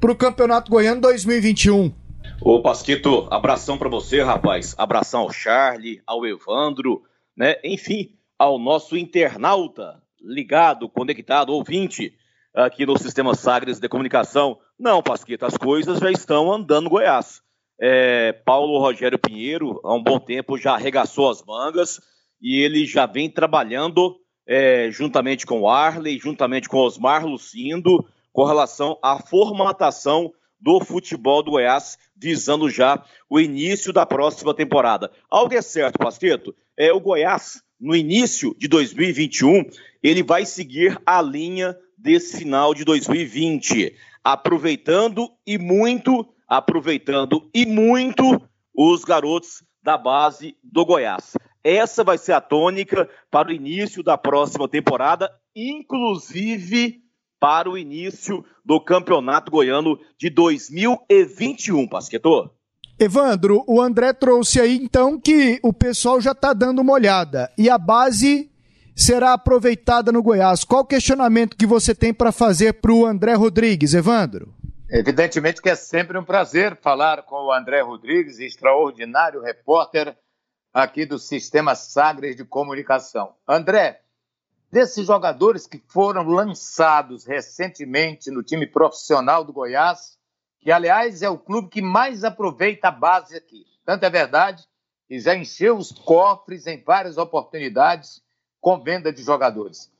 D: para o Campeonato Goiano 2021.
H: Ô Pasquito, abração pra você, rapaz. Abração ao Charlie, ao Evandro, né? Enfim, ao nosso internauta ligado, conectado, ouvinte aqui no Sistema Sagres de Comunicação. Não, Pasquito, as coisas já estão andando no Goiás. É, Paulo Rogério Pinheiro, há um bom tempo, já arregaçou as mangas e ele já vem trabalhando é, juntamente com o Arley, juntamente com Osmar Lucindo, com relação à formatação do futebol do Goiás, visando já o início da próxima temporada. Algo é certo, Pasqueto, é o Goiás, no início de 2021, ele vai seguir a linha desse final de 2020, aproveitando e muito, aproveitando e muito os garotos da base do Goiás. Essa vai ser a tônica para o início da próxima temporada, inclusive para o início do Campeonato Goiano de 2021, Pasquetor.
D: Evandro, o André trouxe aí então que o pessoal já está dando uma olhada e a base será aproveitada no Goiás. Qual o questionamento que você tem para fazer para o André Rodrigues, Evandro?
F: Evidentemente que é sempre um prazer falar com o André Rodrigues, extraordinário repórter aqui do Sistema Sagres de Comunicação. André, desses jogadores que foram lançados recentemente no time profissional do Goiás, que aliás é o clube que mais aproveita a base aqui. Tanto é verdade que já encheu os cofres em várias oportunidades com venda de jogadores.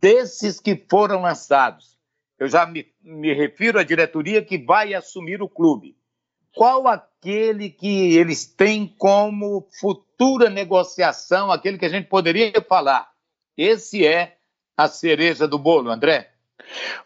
F: Desses que foram lançados, eu já me, me refiro à diretoria que vai assumir o clube. Qual aquele que eles têm como futura negociação, aquele que a gente poderia falar? Esse é a cereja do bolo, André.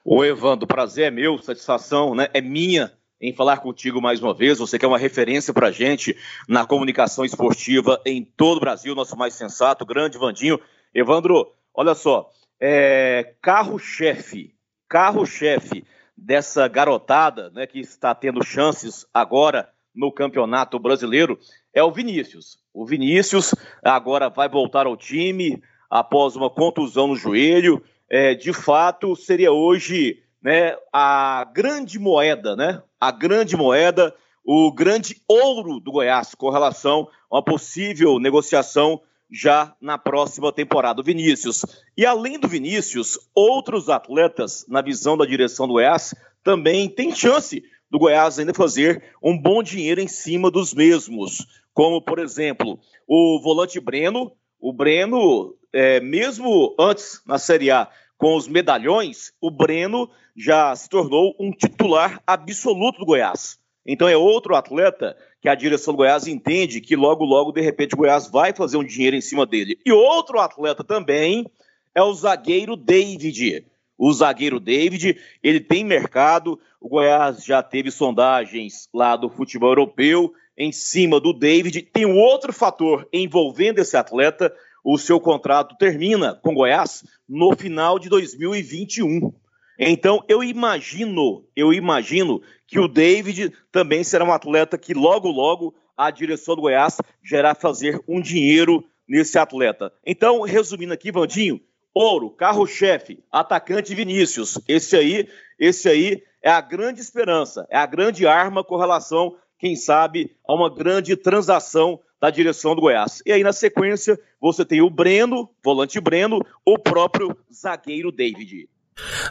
H: Ô, Evandro, prazer é meu, satisfação né, é minha em falar contigo mais uma vez. Você que é uma referência para gente na comunicação esportiva em todo o Brasil, nosso mais sensato, grande Vandinho. Evandro, olha só, é, carro-chefe, carro-chefe dessa garotada né, que está tendo chances agora no Campeonato Brasileiro é o Vinícius. O Vinícius agora vai voltar ao time após uma contusão no joelho. É, de fato, seria hoje né, a grande moeda, né, a grande moeda, o grande ouro do Goiás com relação a uma possível negociação já na próxima temporada. O Vinícius. E além do Vinícius, outros atletas, na visão da direção do Goiás, também têm chance do Goiás ainda fazer um bom dinheiro em cima dos mesmos. Como, por exemplo, o volante Breno. O Breno, é, mesmo antes na Série A, com os medalhões, o Breno já se tornou um titular absoluto do Goiás. Então é outro atleta que a direção do Goiás entende que logo, logo, de repente, o Goiás vai fazer um dinheiro em cima dele. E outro atleta também é o zagueiro David. O zagueiro David, ele tem mercado, o Goiás já teve sondagens lá do futebol europeu em cima do David. Tem um outro fator envolvendo esse atleta, o seu contrato termina com Goiás no final de 2021. Então, eu imagino, eu imagino que o David também será um atleta que logo, logo a direção do Goiás gerará fazer um dinheiro nesse atleta. Então, resumindo aqui, Vandinho, ouro, carro-chefe, atacante Vinícius. Esse aí, esse aí é a grande esperança, é a grande arma com relação, quem sabe, a uma grande transação da direção do Goiás. E aí, na sequência, você tem o Breno, volante Breno, o próprio zagueiro David.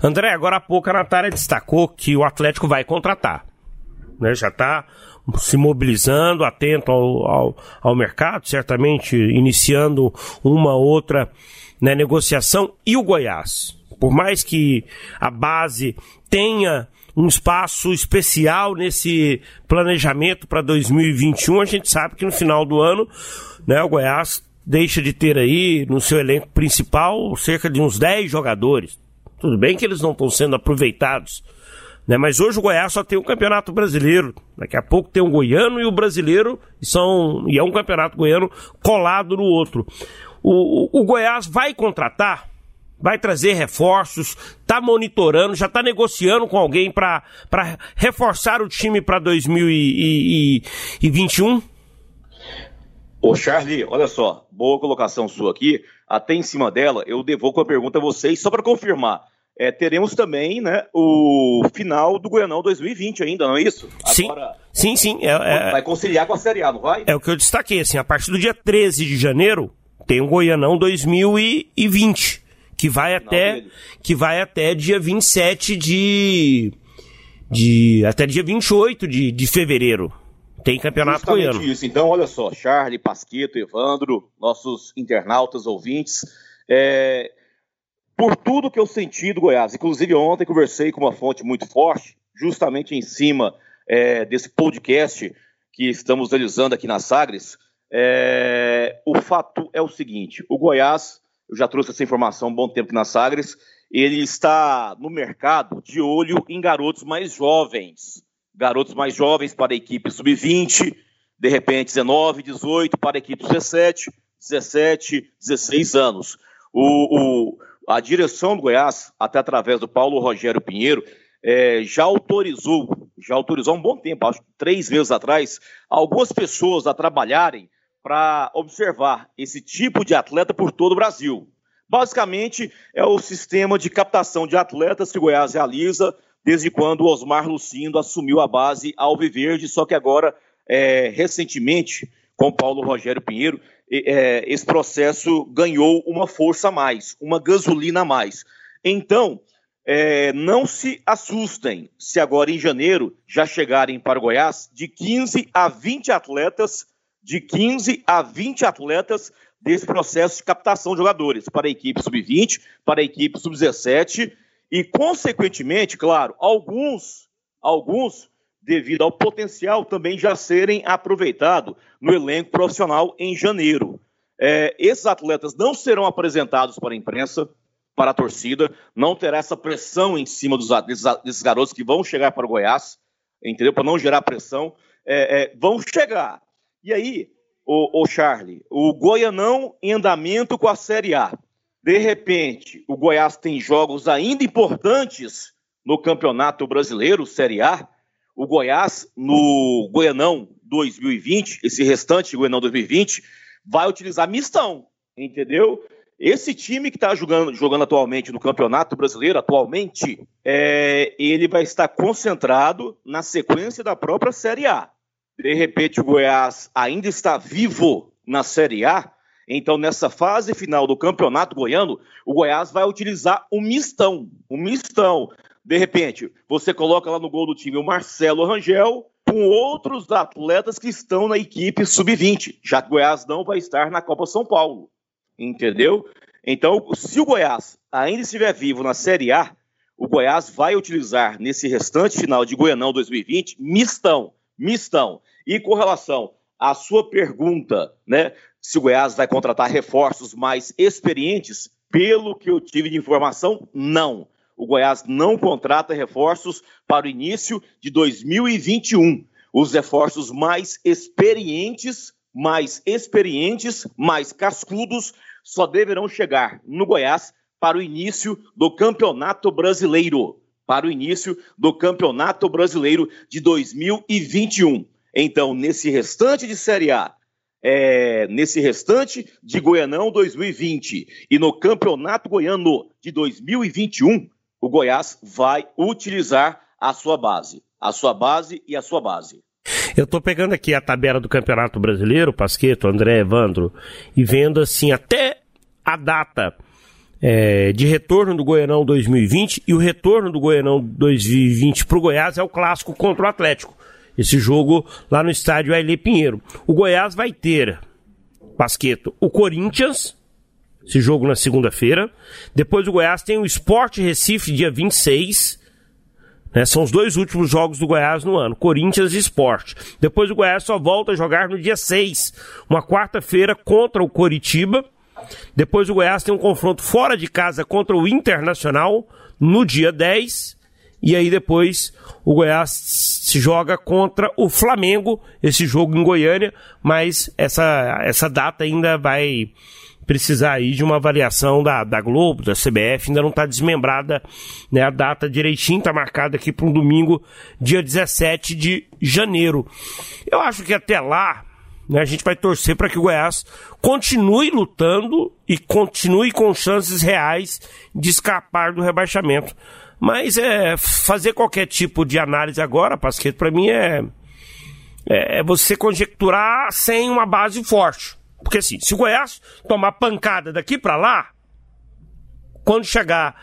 E: André, agora há pouco a Natália destacou que o Atlético vai contratar. Né? Já está se mobilizando, atento ao, ao, ao, mercado, certamente iniciando uma outra né, negociação. E o Goiás? Por mais que a base tenha um espaço especial nesse planejamento para 2021, a gente sabe que no final do ano né, o Goiás deixa de ter aí no seu elenco principal cerca de uns 10 jogadores. Tudo bem que eles não estão sendo aproveitados, né? Mas hoje o Goiás só tem um campeonato brasileiro. Daqui a pouco tem um goiano e o brasileiro, e, são, e é um campeonato goiano colado no outro. O, o, o Goiás vai contratar vai trazer reforços, está monitorando, já está negociando com alguém para reforçar o time para 2021?
H: Ô Charlie, olha só, boa colocação sua aqui. Até em cima dela, eu devolvo a pergunta a vocês, só para confirmar. É, teremos também né, o final do Goianão 2020 ainda, não é isso?
E: Sim, Agora, sim, sim. É,
H: é, vai conciliar com a Série A, não vai?
E: É o que eu destaquei, assim, a partir do dia 13 de janeiro, tem o Goianão 2020 que vai até que vai até dia 27 de de até dia 28 de, de fevereiro. Tem campeonato
H: Justamente
E: goiano.
H: isso. Então, olha só, Charlie, Pasqueto, Evandro, nossos internautas, ouvintes, é, por tudo que eu senti do Goiás, inclusive ontem conversei com uma fonte muito forte, justamente em cima é, desse podcast que estamos realizando aqui na Sagres. É, o fato é o seguinte: o Goiás, eu já trouxe essa informação há um bom tempo na Sagres, ele está no mercado de olho em garotos mais jovens. Garotos mais jovens para a equipe sub-20, de repente 19, 18, para a equipe 17, 17, 16 anos. O, o, a direção do Goiás, até através do Paulo Rogério Pinheiro, é, já autorizou, já autorizou há um bom tempo, acho que três meses atrás, algumas pessoas a trabalharem para observar esse tipo de atleta por todo o Brasil. Basicamente, é o sistema de captação de atletas que o Goiás realiza desde quando o Osmar Lucindo assumiu a base Alviverde, só que agora, é, recentemente, com Paulo Rogério Pinheiro, é, esse processo ganhou uma força a mais, uma gasolina a mais. Então, é, não se assustem se agora em janeiro já chegarem para Goiás de 15 a 20 atletas, de 15 a 20 atletas desse processo de captação de jogadores para a equipe sub-20, para a equipe sub-17 e, consequentemente, claro, alguns, alguns, devido ao potencial, também já serem aproveitados no elenco profissional em janeiro. É, esses atletas não serão apresentados para a imprensa, para a torcida, não terá essa pressão em cima dos, desses, desses garotos que vão chegar para o Goiás, entendeu? Para não gerar pressão. É, é, vão chegar. E aí, o, o Charlie, o Goianão em andamento com a Série A. De repente, o Goiás tem jogos ainda importantes no Campeonato Brasileiro, Série A. O Goiás, no Goianão 2020, esse restante Goianão 2020, vai utilizar mistão, entendeu? Esse time que está jogando, jogando atualmente no Campeonato Brasileiro, atualmente, é, ele vai estar concentrado na sequência da própria Série A. De repente, o Goiás ainda está vivo na Série A, então nessa fase final do Campeonato Goiano, o Goiás vai utilizar um mistão, um mistão. De repente, você coloca lá no gol do time o Marcelo Rangel com outros atletas que estão na equipe sub-20, já que o Goiás não vai estar na Copa São Paulo entendeu? Então, se o Goiás ainda estiver vivo na Série A, o Goiás vai utilizar nesse restante final de Goianão 2020 mistão, mistão. E com relação à sua pergunta, né, se o Goiás vai contratar reforços mais experientes, pelo que eu tive de informação, não. O Goiás não contrata reforços para o início de 2021. Os reforços mais experientes, mais experientes, mais cascudos só deverão chegar no Goiás para o início do Campeonato Brasileiro. Para o início do Campeonato Brasileiro de 2021. Então, nesse restante de Série A, é, nesse restante de Goianão 2020 e no Campeonato Goiano de 2021, o Goiás vai utilizar a sua base. A sua base e a sua base.
E: Eu estou pegando aqui a tabela do Campeonato Brasileiro, Pasqueto, André, Evandro, e vendo assim até a data é, de retorno do Goianão 2020 e o retorno do Goianão 2020 para o Goiás é o clássico contra o Atlético. Esse jogo lá no estádio Ailê Pinheiro. O Goiás vai ter, Pasqueto, o Corinthians, esse jogo na segunda-feira. Depois o Goiás tem o Sport Recife, dia 26. Né, são os dois últimos jogos do Goiás no ano, Corinthians e Sport. Depois o Goiás só volta a jogar no dia 6, uma quarta-feira contra o Coritiba. Depois o Goiás tem um confronto fora de casa contra o Internacional no dia 10. E aí depois o Goiás se joga contra o Flamengo, esse jogo em Goiânia, mas essa, essa data ainda vai precisar aí de uma avaliação da, da Globo, da CBF, ainda não está desmembrada né, a data direitinho, está marcada aqui para um domingo, dia 17 de janeiro. Eu acho que até lá né, a gente vai torcer para que o Goiás continue lutando e continue com chances reais de escapar do rebaixamento. Mas é fazer qualquer tipo de análise agora, Pasqueto, para mim é, é, é você conjecturar sem uma base forte. Porque assim, se o Goiás tomar pancada daqui para lá, quando chegar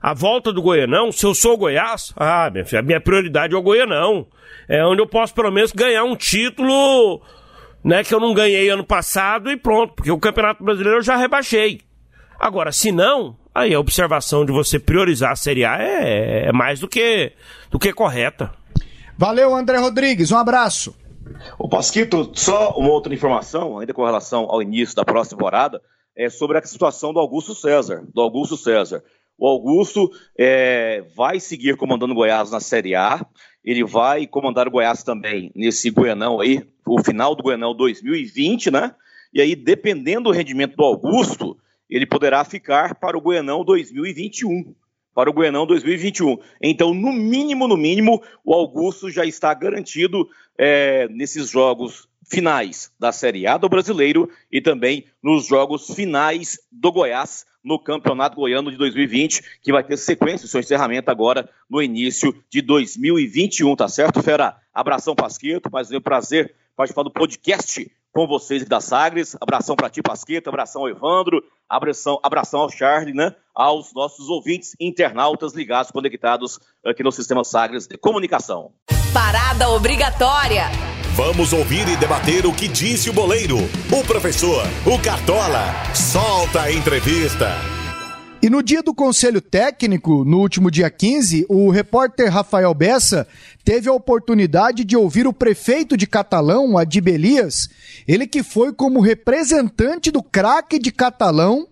E: a volta do Goianão, se eu sou o Goiás, ah, minha filha, a minha prioridade é o Goianão. É onde eu posso pelo menos ganhar um título, né, que eu não ganhei ano passado e pronto, porque o Campeonato Brasileiro eu já rebaixei. Agora, se não, aí a observação de você priorizar a Série A é, é mais do que, do que correta.
D: Valeu, André Rodrigues, um abraço.
H: O Pasquito, só uma outra informação, ainda com relação ao início da próxima temporada, é sobre a situação do Augusto César. Do Augusto César. O Augusto é, vai seguir comandando Goiás na Série A. Ele vai comandar o Goiás também nesse Goianão aí, o final do Goianão 2020, né? E aí, dependendo do rendimento do Augusto, ele poderá ficar para o Goianão 2021 para o Goianão 2021. Então, no mínimo, no mínimo, o Augusto já está garantido é, nesses jogos finais da Série A do Brasileiro e também nos jogos finais do Goiás no Campeonato Goiano de 2020, que vai ter sequência, seu encerramento agora no início de 2021, tá certo, Fera? Abração, Pasquito, mais um prazer participar do podcast com vocês da Sagres. Abração para ti, Pasquito, abração ao Evandro, abração, abração ao Charlie, né? Aos nossos ouvintes internautas ligados, conectados aqui no Sistema Sagres de Comunicação.
B: Parada obrigatória.
A: Vamos ouvir e debater o que disse o boleiro, o professor, o Cartola. Solta a entrevista.
D: E no dia do Conselho Técnico, no último dia 15, o repórter Rafael Bessa teve a oportunidade de ouvir o prefeito de Catalão, Adib Elias, ele que foi como representante do craque de Catalão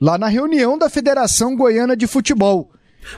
D: lá na reunião da Federação Goiana de Futebol.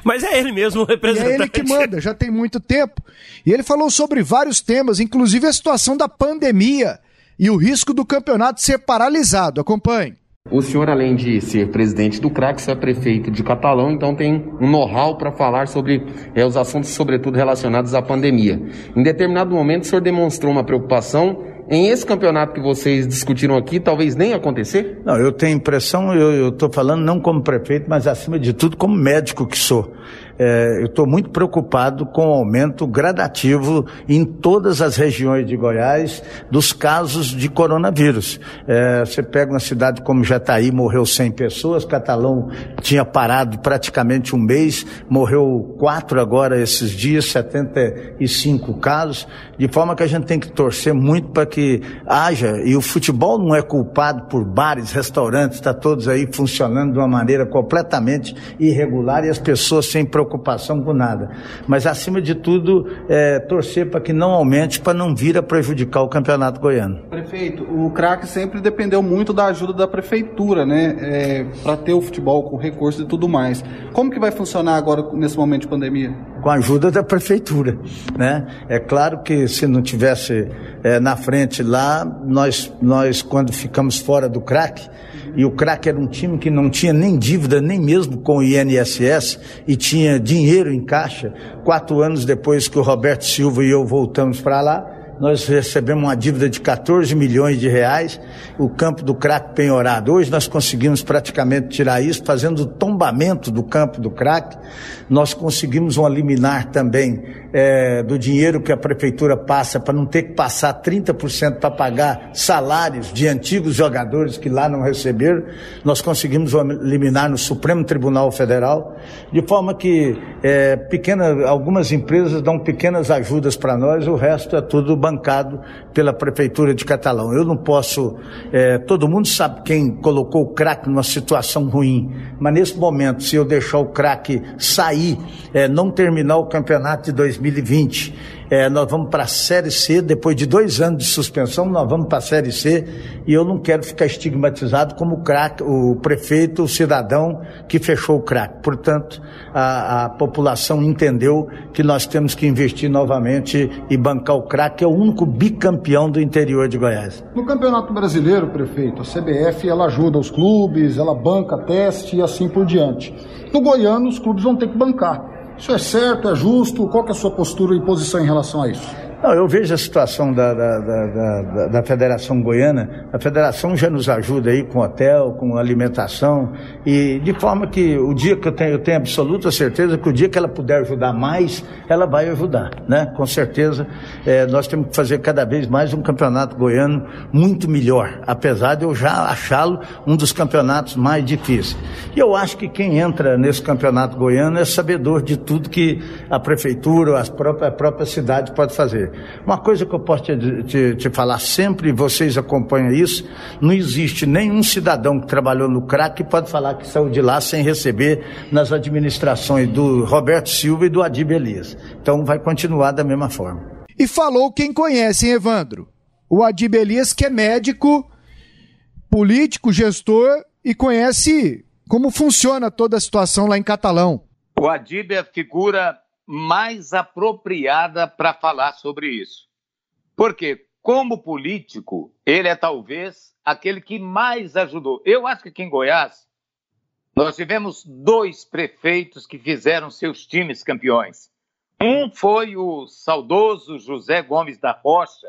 E: Mas é ele mesmo o representante.
D: E é ele que manda, já tem muito tempo. E ele falou sobre vários temas, inclusive a situação da pandemia e o risco do campeonato ser paralisado. Acompanhe.
I: O senhor, além de ser presidente do CRAX, é prefeito de Catalão, então tem um know-how para falar sobre é, os assuntos, sobretudo relacionados à pandemia. Em determinado momento, o senhor demonstrou uma preocupação em esse campeonato que vocês discutiram aqui, talvez nem acontecer?
J: Não, eu tenho impressão, eu estou falando não como prefeito, mas acima de tudo como médico que sou é, eu estou muito preocupado com o aumento gradativo em todas as regiões de Goiás dos casos de coronavírus. É, você pega uma cidade como Jataí, morreu 100 pessoas, Catalão tinha parado praticamente um mês, morreu quatro agora esses dias, 75 casos, de forma que a gente tem que torcer muito para que haja, e o futebol não é culpado por bares, restaurantes, está todos aí funcionando de uma maneira completamente irregular e as pessoas sem preocupação com nada. Mas, acima de tudo, é, torcer para que não aumente, para não vir a prejudicar o campeonato goiano.
K: Prefeito, o craque sempre dependeu muito da ajuda da prefeitura, né? É, para ter o futebol com recursos e tudo mais. Como que vai funcionar agora nesse momento de pandemia?
J: Com a ajuda da prefeitura, né? É claro que se não tivesse é, na frente lá, nós, nós quando ficamos fora do craque, e o craque era um time que não tinha nem dívida, nem mesmo com o INSS, e tinha dinheiro em caixa. Quatro anos depois que o Roberto Silva e eu voltamos para lá, nós recebemos uma dívida de 14 milhões de reais, o campo do craque penhorado. Hoje nós conseguimos praticamente tirar isso, fazendo o tombamento do campo do craque. Nós conseguimos um liminar também é, do dinheiro que a prefeitura passa para não ter que passar 30% para pagar salários de antigos jogadores que lá não receberam. Nós conseguimos um liminar no Supremo Tribunal Federal, de forma que é, pequena, algumas empresas dão pequenas ajudas para nós, o resto é tudo bancado pela Prefeitura de Catalão. Eu não posso. É, todo mundo sabe quem colocou o craque numa situação ruim, mas nesse momento, se eu deixar o craque sair, é, não terminar o campeonato de 2020 é, nós vamos para a Série C, depois de dois anos de suspensão, nós vamos para a Série C, e eu não quero ficar estigmatizado como o craque, o prefeito, o cidadão que fechou o craque. Portanto, a, a, população entendeu que nós temos que investir novamente e bancar o craque, que é o único bicampeão do interior de Goiás.
K: No Campeonato Brasileiro, prefeito, a CBF ela ajuda os clubes, ela banca teste e assim por diante. No Goiano, os clubes vão ter que bancar. Isso é certo, é justo? Qual é a sua postura e posição em relação a isso?
J: Não, eu vejo a situação da, da, da, da, Federação Goiana. A Federação já nos ajuda aí com hotel, com alimentação, e de forma que o dia que eu tenho, eu tenho absoluta certeza que o dia que ela puder ajudar mais, ela vai ajudar, né? Com certeza, é, nós temos que fazer cada vez mais um campeonato goiano muito melhor, apesar de eu já achá-lo um dos campeonatos mais difíceis. E eu acho que quem entra nesse campeonato goiano é sabedor de tudo que a prefeitura, a a própria cidade pode fazer. Uma coisa que eu posso te, te, te falar sempre, vocês acompanham isso, não existe nenhum cidadão que trabalhou no crack que pode falar que saiu de lá sem receber nas administrações do Roberto Silva e do Adib Elias. Então vai continuar da mesma forma.
D: E falou quem conhece, hein, Evandro? O Adib Elias, que é médico, político, gestor e conhece como funciona toda a situação lá em Catalão.
F: O Adib é a figura mais apropriada para falar sobre isso. Porque, como político, ele é talvez aquele que mais ajudou. Eu acho que aqui em Goiás, nós tivemos dois prefeitos que fizeram seus times campeões. Um foi o saudoso José Gomes da Rocha,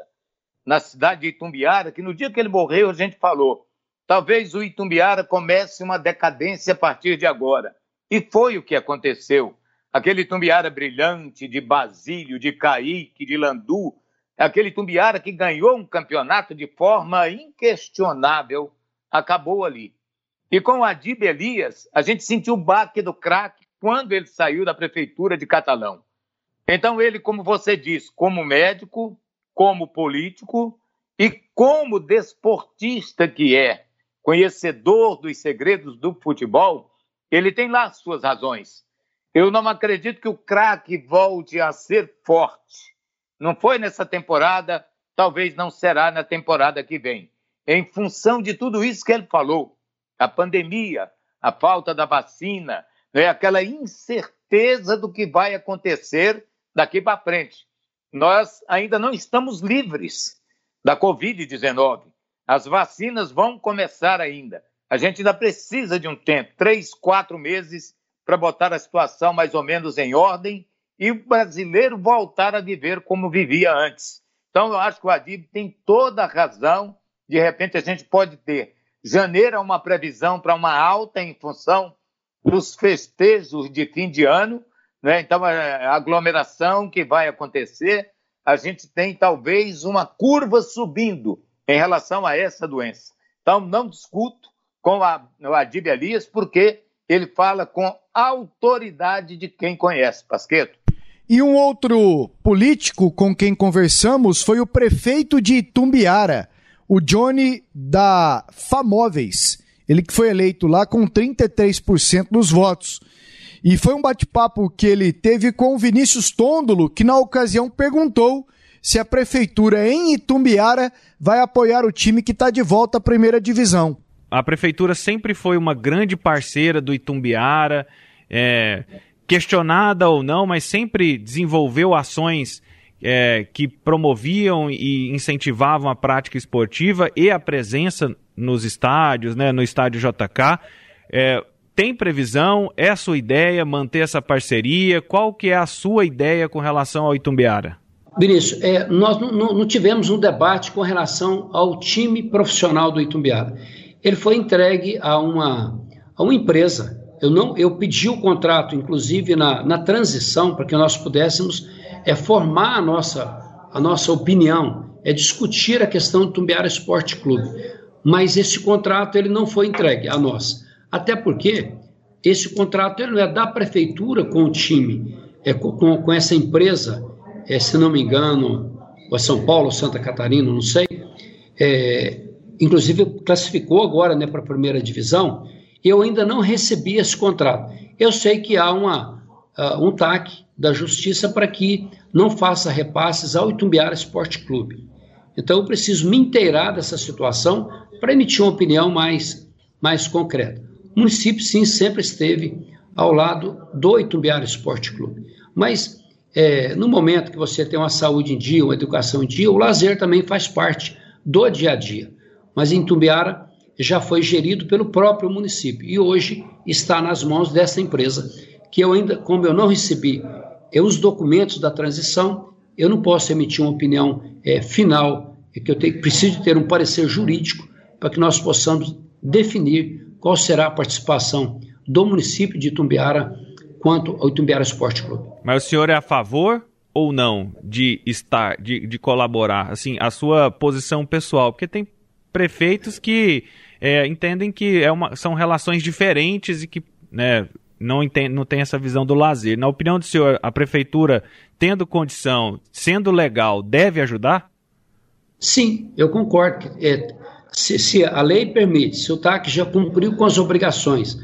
F: na cidade de Itumbiara, que no dia que ele morreu a gente falou: talvez o Itumbiara comece uma decadência a partir de agora. E foi o que aconteceu. Aquele Itumbiara brilhante de Basílio, de Caíque, de Landu, aquele Itumbiara que ganhou um campeonato de forma inquestionável, acabou ali. E com o Adib Elias, a gente sentiu o baque do craque quando ele saiu da prefeitura de Catalão. Então, ele, como você diz, como médico, como político e como desportista que é, conhecedor dos segredos do futebol, ele tem lá suas razões. Eu não acredito que o craque volte a ser forte. Não foi nessa temporada, talvez não será na temporada que vem. Em função de tudo isso que ele falou, a pandemia, a falta da vacina, né, aquela incerteza do que vai acontecer daqui para frente. Nós ainda não estamos livres da Covid-19. As vacinas vão começar ainda. A gente ainda precisa de um tempo três, quatro meses para botar a situação mais ou menos em ordem e o brasileiro voltar a viver como vivia antes. Então, eu acho que o Adib tem toda a razão. De repente, a gente pode ter janeiro é uma previsão para uma alta em função dos festejos de fim de ano, né? Então, a aglomeração que vai acontecer, a gente tem talvez uma curva subindo em relação a essa doença. Então, não discuto com a, o Adib Elias, porque ele fala com autoridade de quem conhece, Pasqueto.
D: E um outro político com quem conversamos foi o prefeito de Itumbiara, o Johnny da Famóveis. Ele que foi eleito lá com 33% dos votos. E foi um bate-papo que ele teve com o Vinícius Tôndolo, que na ocasião perguntou se a prefeitura em Itumbiara vai apoiar o time que está de volta à primeira divisão.
L: A prefeitura sempre foi uma grande parceira do Itumbiara, é, questionada ou não, mas sempre desenvolveu ações é, que promoviam e incentivavam a prática esportiva e a presença nos estádios, né, no estádio JK. É, tem previsão? É a sua ideia manter essa parceria? Qual que é a sua ideia com relação ao Itumbiara?
M: Vinícius, é, nós não, tivemos um debate com relação ao time profissional do Itumbiara. Ele foi entregue a uma, a uma empresa. Eu, não, eu pedi o contrato, inclusive na, na transição, para que nós pudéssemos é, formar a nossa, a nossa opinião, é discutir a questão do Itumbiara Esporte Clube. Mas esse contrato ele não foi entregue a nós. Até porque esse contrato ele não é da prefeitura com o time, é com, com essa empresa, é, se não me engano, ou é São Paulo, Santa Catarina, não sei. É, inclusive classificou agora né, para a primeira divisão. Eu ainda não recebi esse contrato. Eu sei que há uma, uh, um TAC da Justiça para que não faça repasses ao Itumbiara Esporte Clube. Então eu preciso me inteirar dessa situação para emitir uma opinião mais, mais concreta. O município, sim, sempre esteve ao lado do Itumbiara Esporte Clube. Mas, é, no momento que você tem uma saúde em dia, uma educação em dia, o lazer também faz parte do dia a dia. Mas em Itumbiara já foi gerido pelo próprio município e hoje está nas mãos dessa empresa, que eu ainda, como eu não recebi eu, os documentos da transição, eu não posso emitir uma opinião é, final, é que eu tenho, preciso ter um parecer jurídico para que nós possamos definir qual será a participação do município de Itumbiara quanto ao Itumbiara Esporte Clube.
L: Mas o senhor é a favor ou não de estar, de, de colaborar? Assim, a sua posição pessoal, porque tem prefeitos que é, entendem que é uma, são relações diferentes e que né, não, entende, não tem essa visão do lazer. Na opinião do senhor, a prefeitura, tendo condição, sendo legal, deve ajudar?
M: Sim, eu concordo. É, se, se, a lei permite, se o TAC já cumpriu com as obrigações,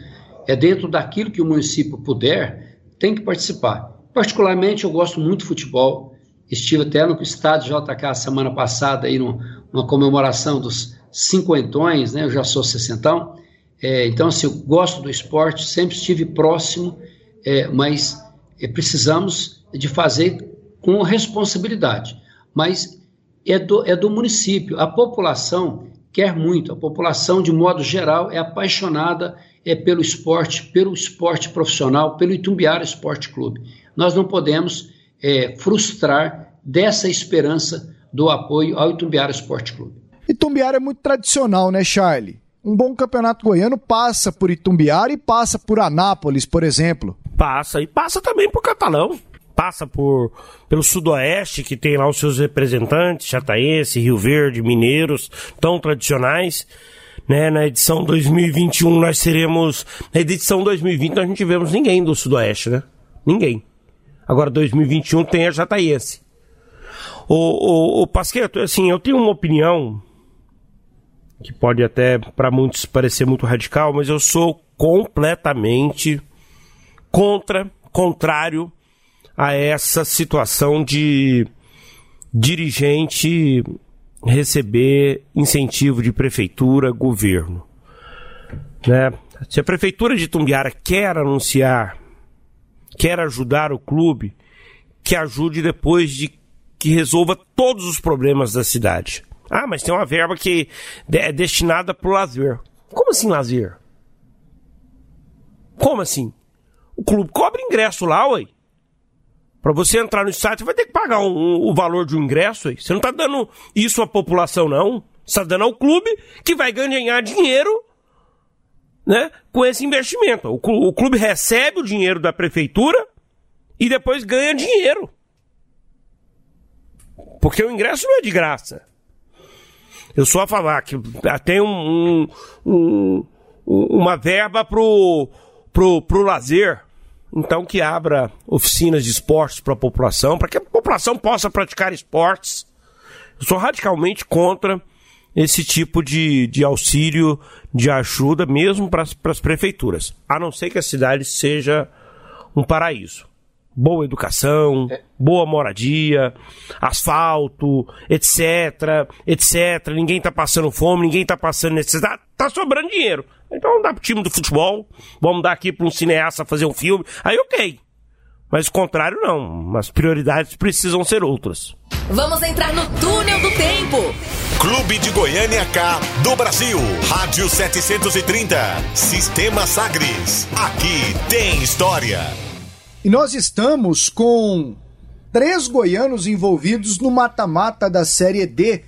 M: é dentro daquilo que o município puder, tem que participar. Particularmente, eu gosto muito de futebol. Estive até no estádio JK semana passada, aí numa comemoração dos cinquentões, né? Eu já sou sessentão. É, então, assim, eu gosto do esporte, sempre estive próximo, é, mas é, precisamos de fazer com responsabilidade. Mas é do, é do município. A população quer muito, a população, de modo geral, é apaixonada é, pelo esporte, pelo esporte profissional, pelo Itumbiara Esporte Clube. Nós não podemos é, frustrar dessa esperança do apoio ao Itumbiara Esporte Clube.
D: Itumbiara é muito tradicional, né, Charlie? Um bom campeonato goiano passa por Itumbiara e passa por Anápolis, por exemplo.
E: Passa, e passa também por Catalão. Passa por pelo Sudoeste, que tem lá os seus representantes, Chataense, Rio Verde, Mineiros, tão tradicionais. Né, na edição 2021 nós teremos. Na edição 2020 nós não tivemos ninguém do Sudoeste, né? Ninguém. Agora 2021 tem a Jataiense. O, o, o Pasqueto, assim, eu tenho uma opinião que pode até para muitos parecer muito radical, mas eu sou completamente contra, contrário a essa situação de dirigente receber incentivo de prefeitura, governo. Né? Se a prefeitura de Tumbiara quer anunciar, quer ajudar o clube, que ajude depois de que resolva todos os problemas da cidade. Ah, mas tem uma verba que é destinada para o lazer. Como assim lazer? Como assim? O clube cobra ingresso lá, ué. Para você entrar no você vai ter que pagar um, um, o valor de um ingresso. Ué. Você não está dando isso à população, não. Você está dando ao clube que vai ganhar dinheiro né, com esse investimento. O, o clube recebe o dinheiro da prefeitura e depois ganha dinheiro. Porque o ingresso não é de graça. Eu sou a falar que tem um, um, um, uma verba pro, pro, pro lazer. Então que abra oficinas de esportes para a população, para que a população possa praticar esportes. Eu sou radicalmente contra esse tipo de, de auxílio, de ajuda, mesmo para as prefeituras. A não ser que a cidade seja um paraíso boa educação, é. boa moradia, asfalto, etc, etc. Ninguém tá passando fome, ninguém tá passando necessidade, tá sobrando dinheiro. Então vamos dar pro time do futebol, vamos dar aqui para um cineasta fazer um filme, aí ok. Mas o contrário não, as prioridades precisam ser outras.
B: Vamos entrar no túnel do tempo.
A: Clube de Goiânia K do Brasil. Rádio 730. Sistema Sagres. Aqui tem história.
D: E nós estamos com três goianos envolvidos no mata-mata da Série D: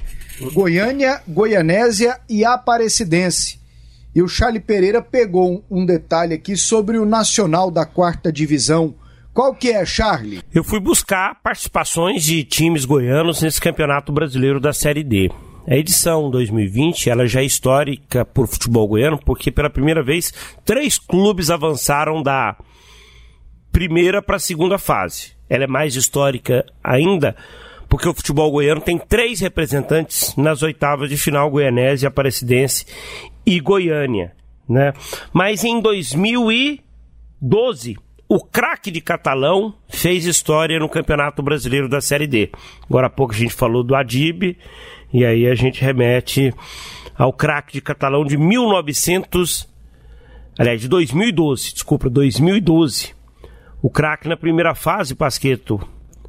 D: Goiânia, Goianésia e Aparecidense. E o Charlie Pereira pegou um detalhe aqui sobre o Nacional da quarta divisão. Qual que é, Charlie?
E: Eu fui buscar participações de times goianos nesse Campeonato Brasileiro da Série D. A edição 2020 ela já é histórica por futebol goiano, porque pela primeira vez três clubes avançaram da primeira para a segunda fase. Ela é mais histórica ainda, porque o futebol goiano tem três representantes nas oitavas de final, Goianésia, Aparecidense e Goiânia. Né? Mas em 2012, o craque de Catalão fez história no Campeonato Brasileiro da Série D. Agora há pouco a gente falou do Adib, e aí a gente remete ao craque de Catalão de 1900, aliás, de 2012, desculpa, 2012 o craque na primeira fase, Pasqueto,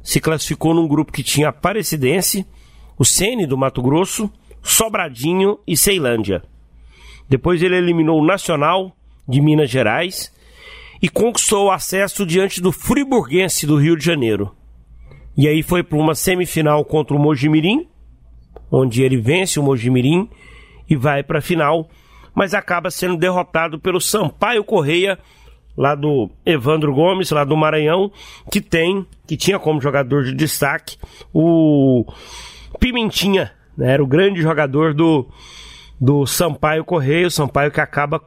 E: se classificou num grupo que tinha Aparecidense, o Sene do Mato Grosso, Sobradinho e Ceilândia. Depois ele eliminou o Nacional de Minas Gerais e conquistou o acesso diante do Friburguense do Rio de Janeiro. E aí foi para uma semifinal contra o Mojimirim, onde ele vence o Mojimirim e vai para a final, mas acaba sendo derrotado pelo Sampaio Correia lá do Evandro Gomes, lá do Maranhão, que tem, que tinha como jogador de destaque o Pimentinha, né? Era o grande jogador do, do Sampaio Correio, Sampaio que acaba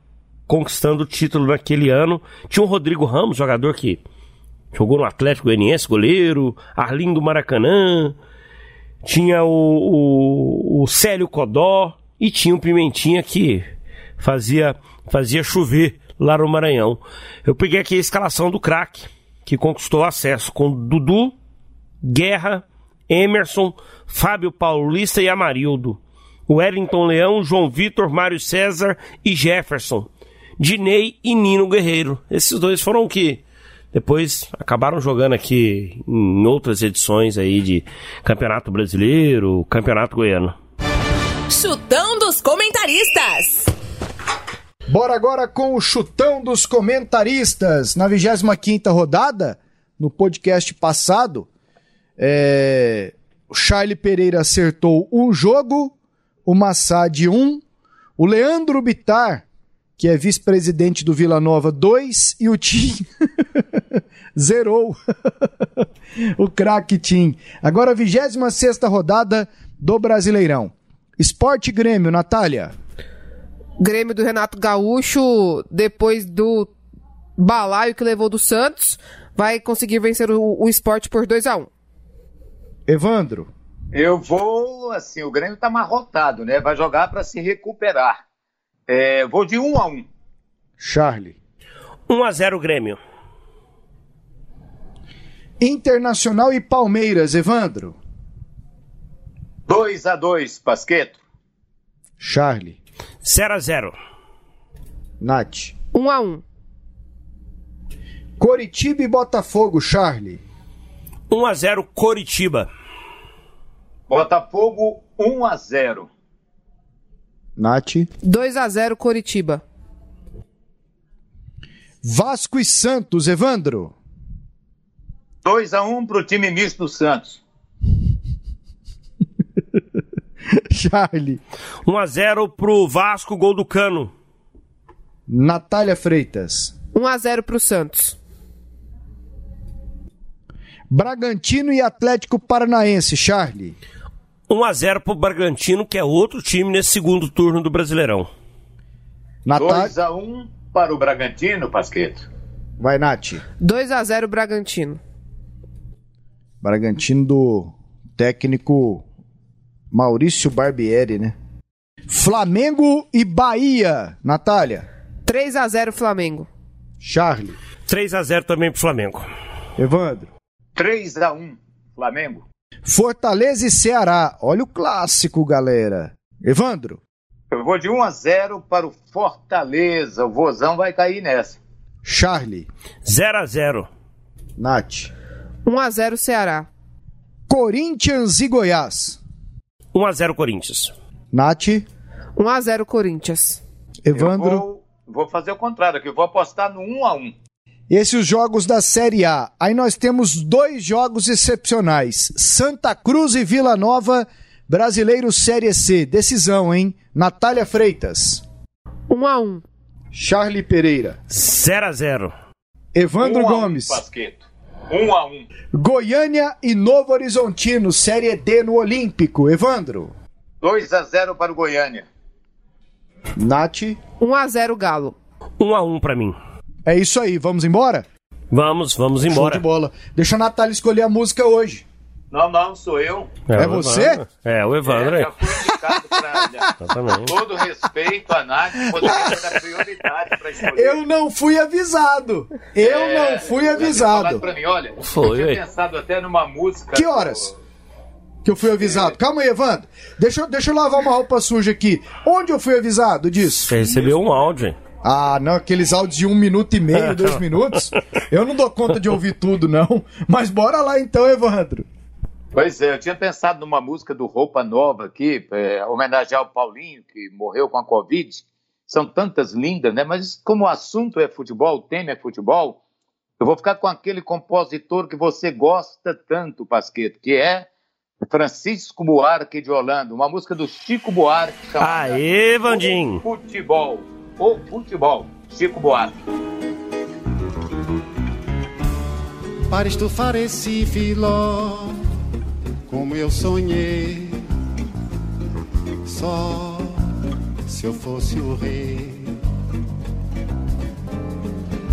E: conquistando o título naquele ano. Tinha o Rodrigo Ramos, jogador que jogou no Atlético Goianiense, goleiro, Arlindo Maracanã, tinha o, o, o Célio Codó e tinha o Pimentinha que fazia, fazia chover lá no Maranhão. Eu peguei aqui a escalação do craque, que conquistou acesso com Dudu, Guerra, Emerson, Fábio Paulista e Amarildo. Wellington Leão, João Vitor, Mário César e Jefferson. Dinei e Nino Guerreiro. Esses dois foram que depois acabaram jogando aqui em outras edições aí de Campeonato Brasileiro, Campeonato Goiano.
B: Chutão dos comentaristas.
D: Bora agora com o chutão dos comentaristas. Na 25 rodada, no podcast passado, é... o Charlie Pereira acertou um jogo, o Massad um, o Leandro Bitar que é vice-presidente do Vila Nova 2, e o Tim zerou o craque Tim. Agora, 26 rodada do Brasileirão. Esporte Grêmio, Natália.
G: Grêmio do Renato Gaúcho, depois do balaio que levou do Santos, vai conseguir vencer o, o esporte por 2 a 1 um.
D: Evandro.
F: Eu vou, assim, o Grêmio tá amarrotado, né? Vai jogar para se recuperar. É, vou de 1 um a 1 um.
D: Charlie.
E: 1 a 0 Grêmio.
D: Internacional e Palmeiras, Evandro.
F: 2 a 2 Pasqueto.
D: Charlie.
E: 0 a 0
D: Nath.
G: 1 a 1
D: Coritiba e Botafogo, Charlie.
E: 1 a 0 Coritiba.
F: Botafogo 1 a 0
D: Nath.
G: 2 a 0 Coritiba.
D: Vasco e Santos, Evandro.
F: 2 a 1 pro time misto do Santos.
D: Charlie.
E: 1 a 0 pro Vasco, gol do Cano.
D: Natália Freitas.
G: 1 a 0 pro Santos.
D: Bragantino e Atlético Paranaense, Charlie.
E: 1 a 0 pro Bragantino, que é outro time nesse segundo turno do Brasileirão.
D: Natália.
F: 2 a 1 para o Bragantino, Pasqueto.
D: Vai, Nath.
G: 2 a 0 Bragantino.
D: Bragantino do técnico Maurício Barbieri, né? Flamengo e Bahia, Natália.
G: 3 a 0 Flamengo.
D: Charlie.
E: 3 a 0 também pro Flamengo.
D: Evandro.
F: 3 a 1 Flamengo.
D: Fortaleza e Ceará. Olha o clássico, galera. Evandro.
F: Eu vou de 1 a 0 para o Fortaleza. O Vozão vai cair nessa.
D: Charlie.
E: 0 a 0
D: Nath.
G: 1 a 0 Ceará.
D: Corinthians e Goiás.
E: 1 a 0 Corinthians.
D: Nath.
G: 1 a 0 Corinthians.
D: Evandro.
F: Eu vou, vou fazer o contrário aqui. Eu vou apostar no 1 a 1
D: Esses os jogos da Série A. Aí nós temos dois jogos excepcionais: Santa Cruz e Vila Nova, Brasileiro Série C. Decisão, hein? Natália Freitas.
G: 1 a 1
D: Charlie Pereira.
E: 0 a 0
D: Evandro
F: 1 a 1,
D: Gomes.
F: Pasqueto. 1 a 1
D: Goiânia e Novo Horizontino, Série D no Olímpico. Evandro.
F: 2 a 0 para o Goiânia.
D: Nath.
G: 1 a 0 Galo.
E: 1 a 1 pra mim.
D: É isso aí, vamos embora?
E: Vamos, vamos
D: Show
E: embora.
D: de bola. Deixa a Natália escolher a música hoje.
F: Não, não, sou eu.
D: É
E: o
D: você?
E: É, o Evandro.
F: É,
E: É,
F: já fui indicado para
E: Exatamente.
F: todo respeito a Nath, poderia dar prioridade para escolher.
D: Eu não fui avisado. Eu
F: É,
D: não fui avisado.
F: Pra mim, olha,
E: Foi,
F: eu tinha pensado até numa música.
D: Que horas? Que eu fui avisado. Calma aí, Evandro. Deixa, eu- deixa eu lavar uma roupa suja aqui. Onde eu fui avisado disso?
E: Você recebeu um áudio. hein?
D: Ah, não, aqueles áudios de um minuto e meio, dois minutos. Eu não dou conta de ouvir tudo, não. Mas bora lá então, Evandro.
F: Pois é, eu tinha pensado numa música do Roupa Nova aqui, é, homenagear o Paulinho, que morreu com a Covid. São tantas lindas, né? Mas como o assunto é futebol, o tema é futebol, eu vou ficar com aquele compositor que você gosta tanto, Pasqueto, que é Francisco Buarque de Holanda, uma música do Chico Buarque chamada
E: Aê, Vandinho.
F: O Futebol. O Futebol. Chico Buarque.
N: para estufar esse filó, como eu sonhei. Só se eu fosse o rei,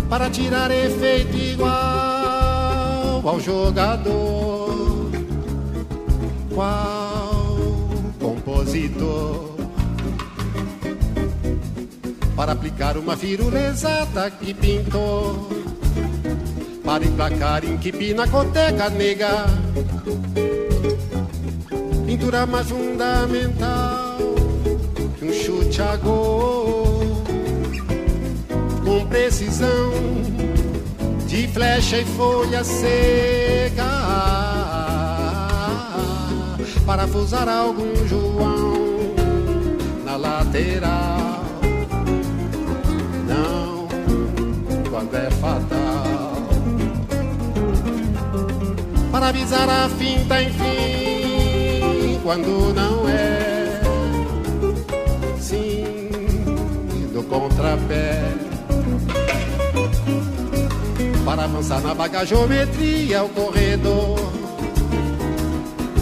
N: para tirar efeito igual ao jogador. Qual compositor? Para aplicar uma firula exata que pintou. Para emplacar em que pinacoteca nega. Pintura mais fundamental que um chute a gol com precisão de flecha e folha seca parafusar algum João na lateral. Não, quando é fatal. Para avisar a finta, enfim, quando não é. Sim, do contrapé para avançar na bagageometria, o corredor.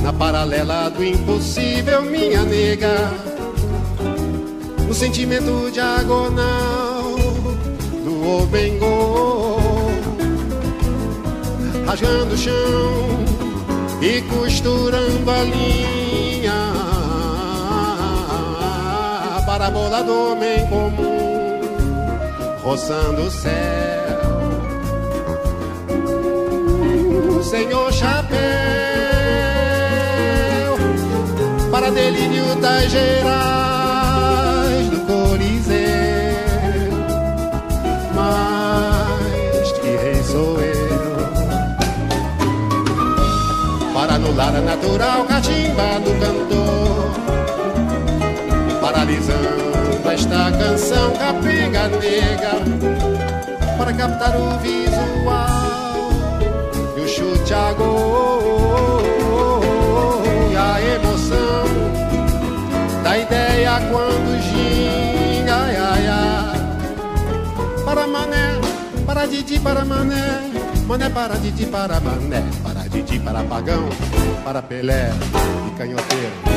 N: Na paralela do impossível, minha nega. No sentimento diagonal do Obengo. Rasgando o chão e costurando a linha. Bola do homem comum, roçando o céu. senhor chapéu para delírio das gerais do Coliseu. Mas que rei sou eu para anular a natural catimba do cantor, paralisando esta canção capenga nega para captar o visual chute a gol e a emoção da ideia quando ginga ai, ai, ai. para mané para Didi para mané. Mané para Didi para mané. Para Didi para pagão para Pelé e canhoteiro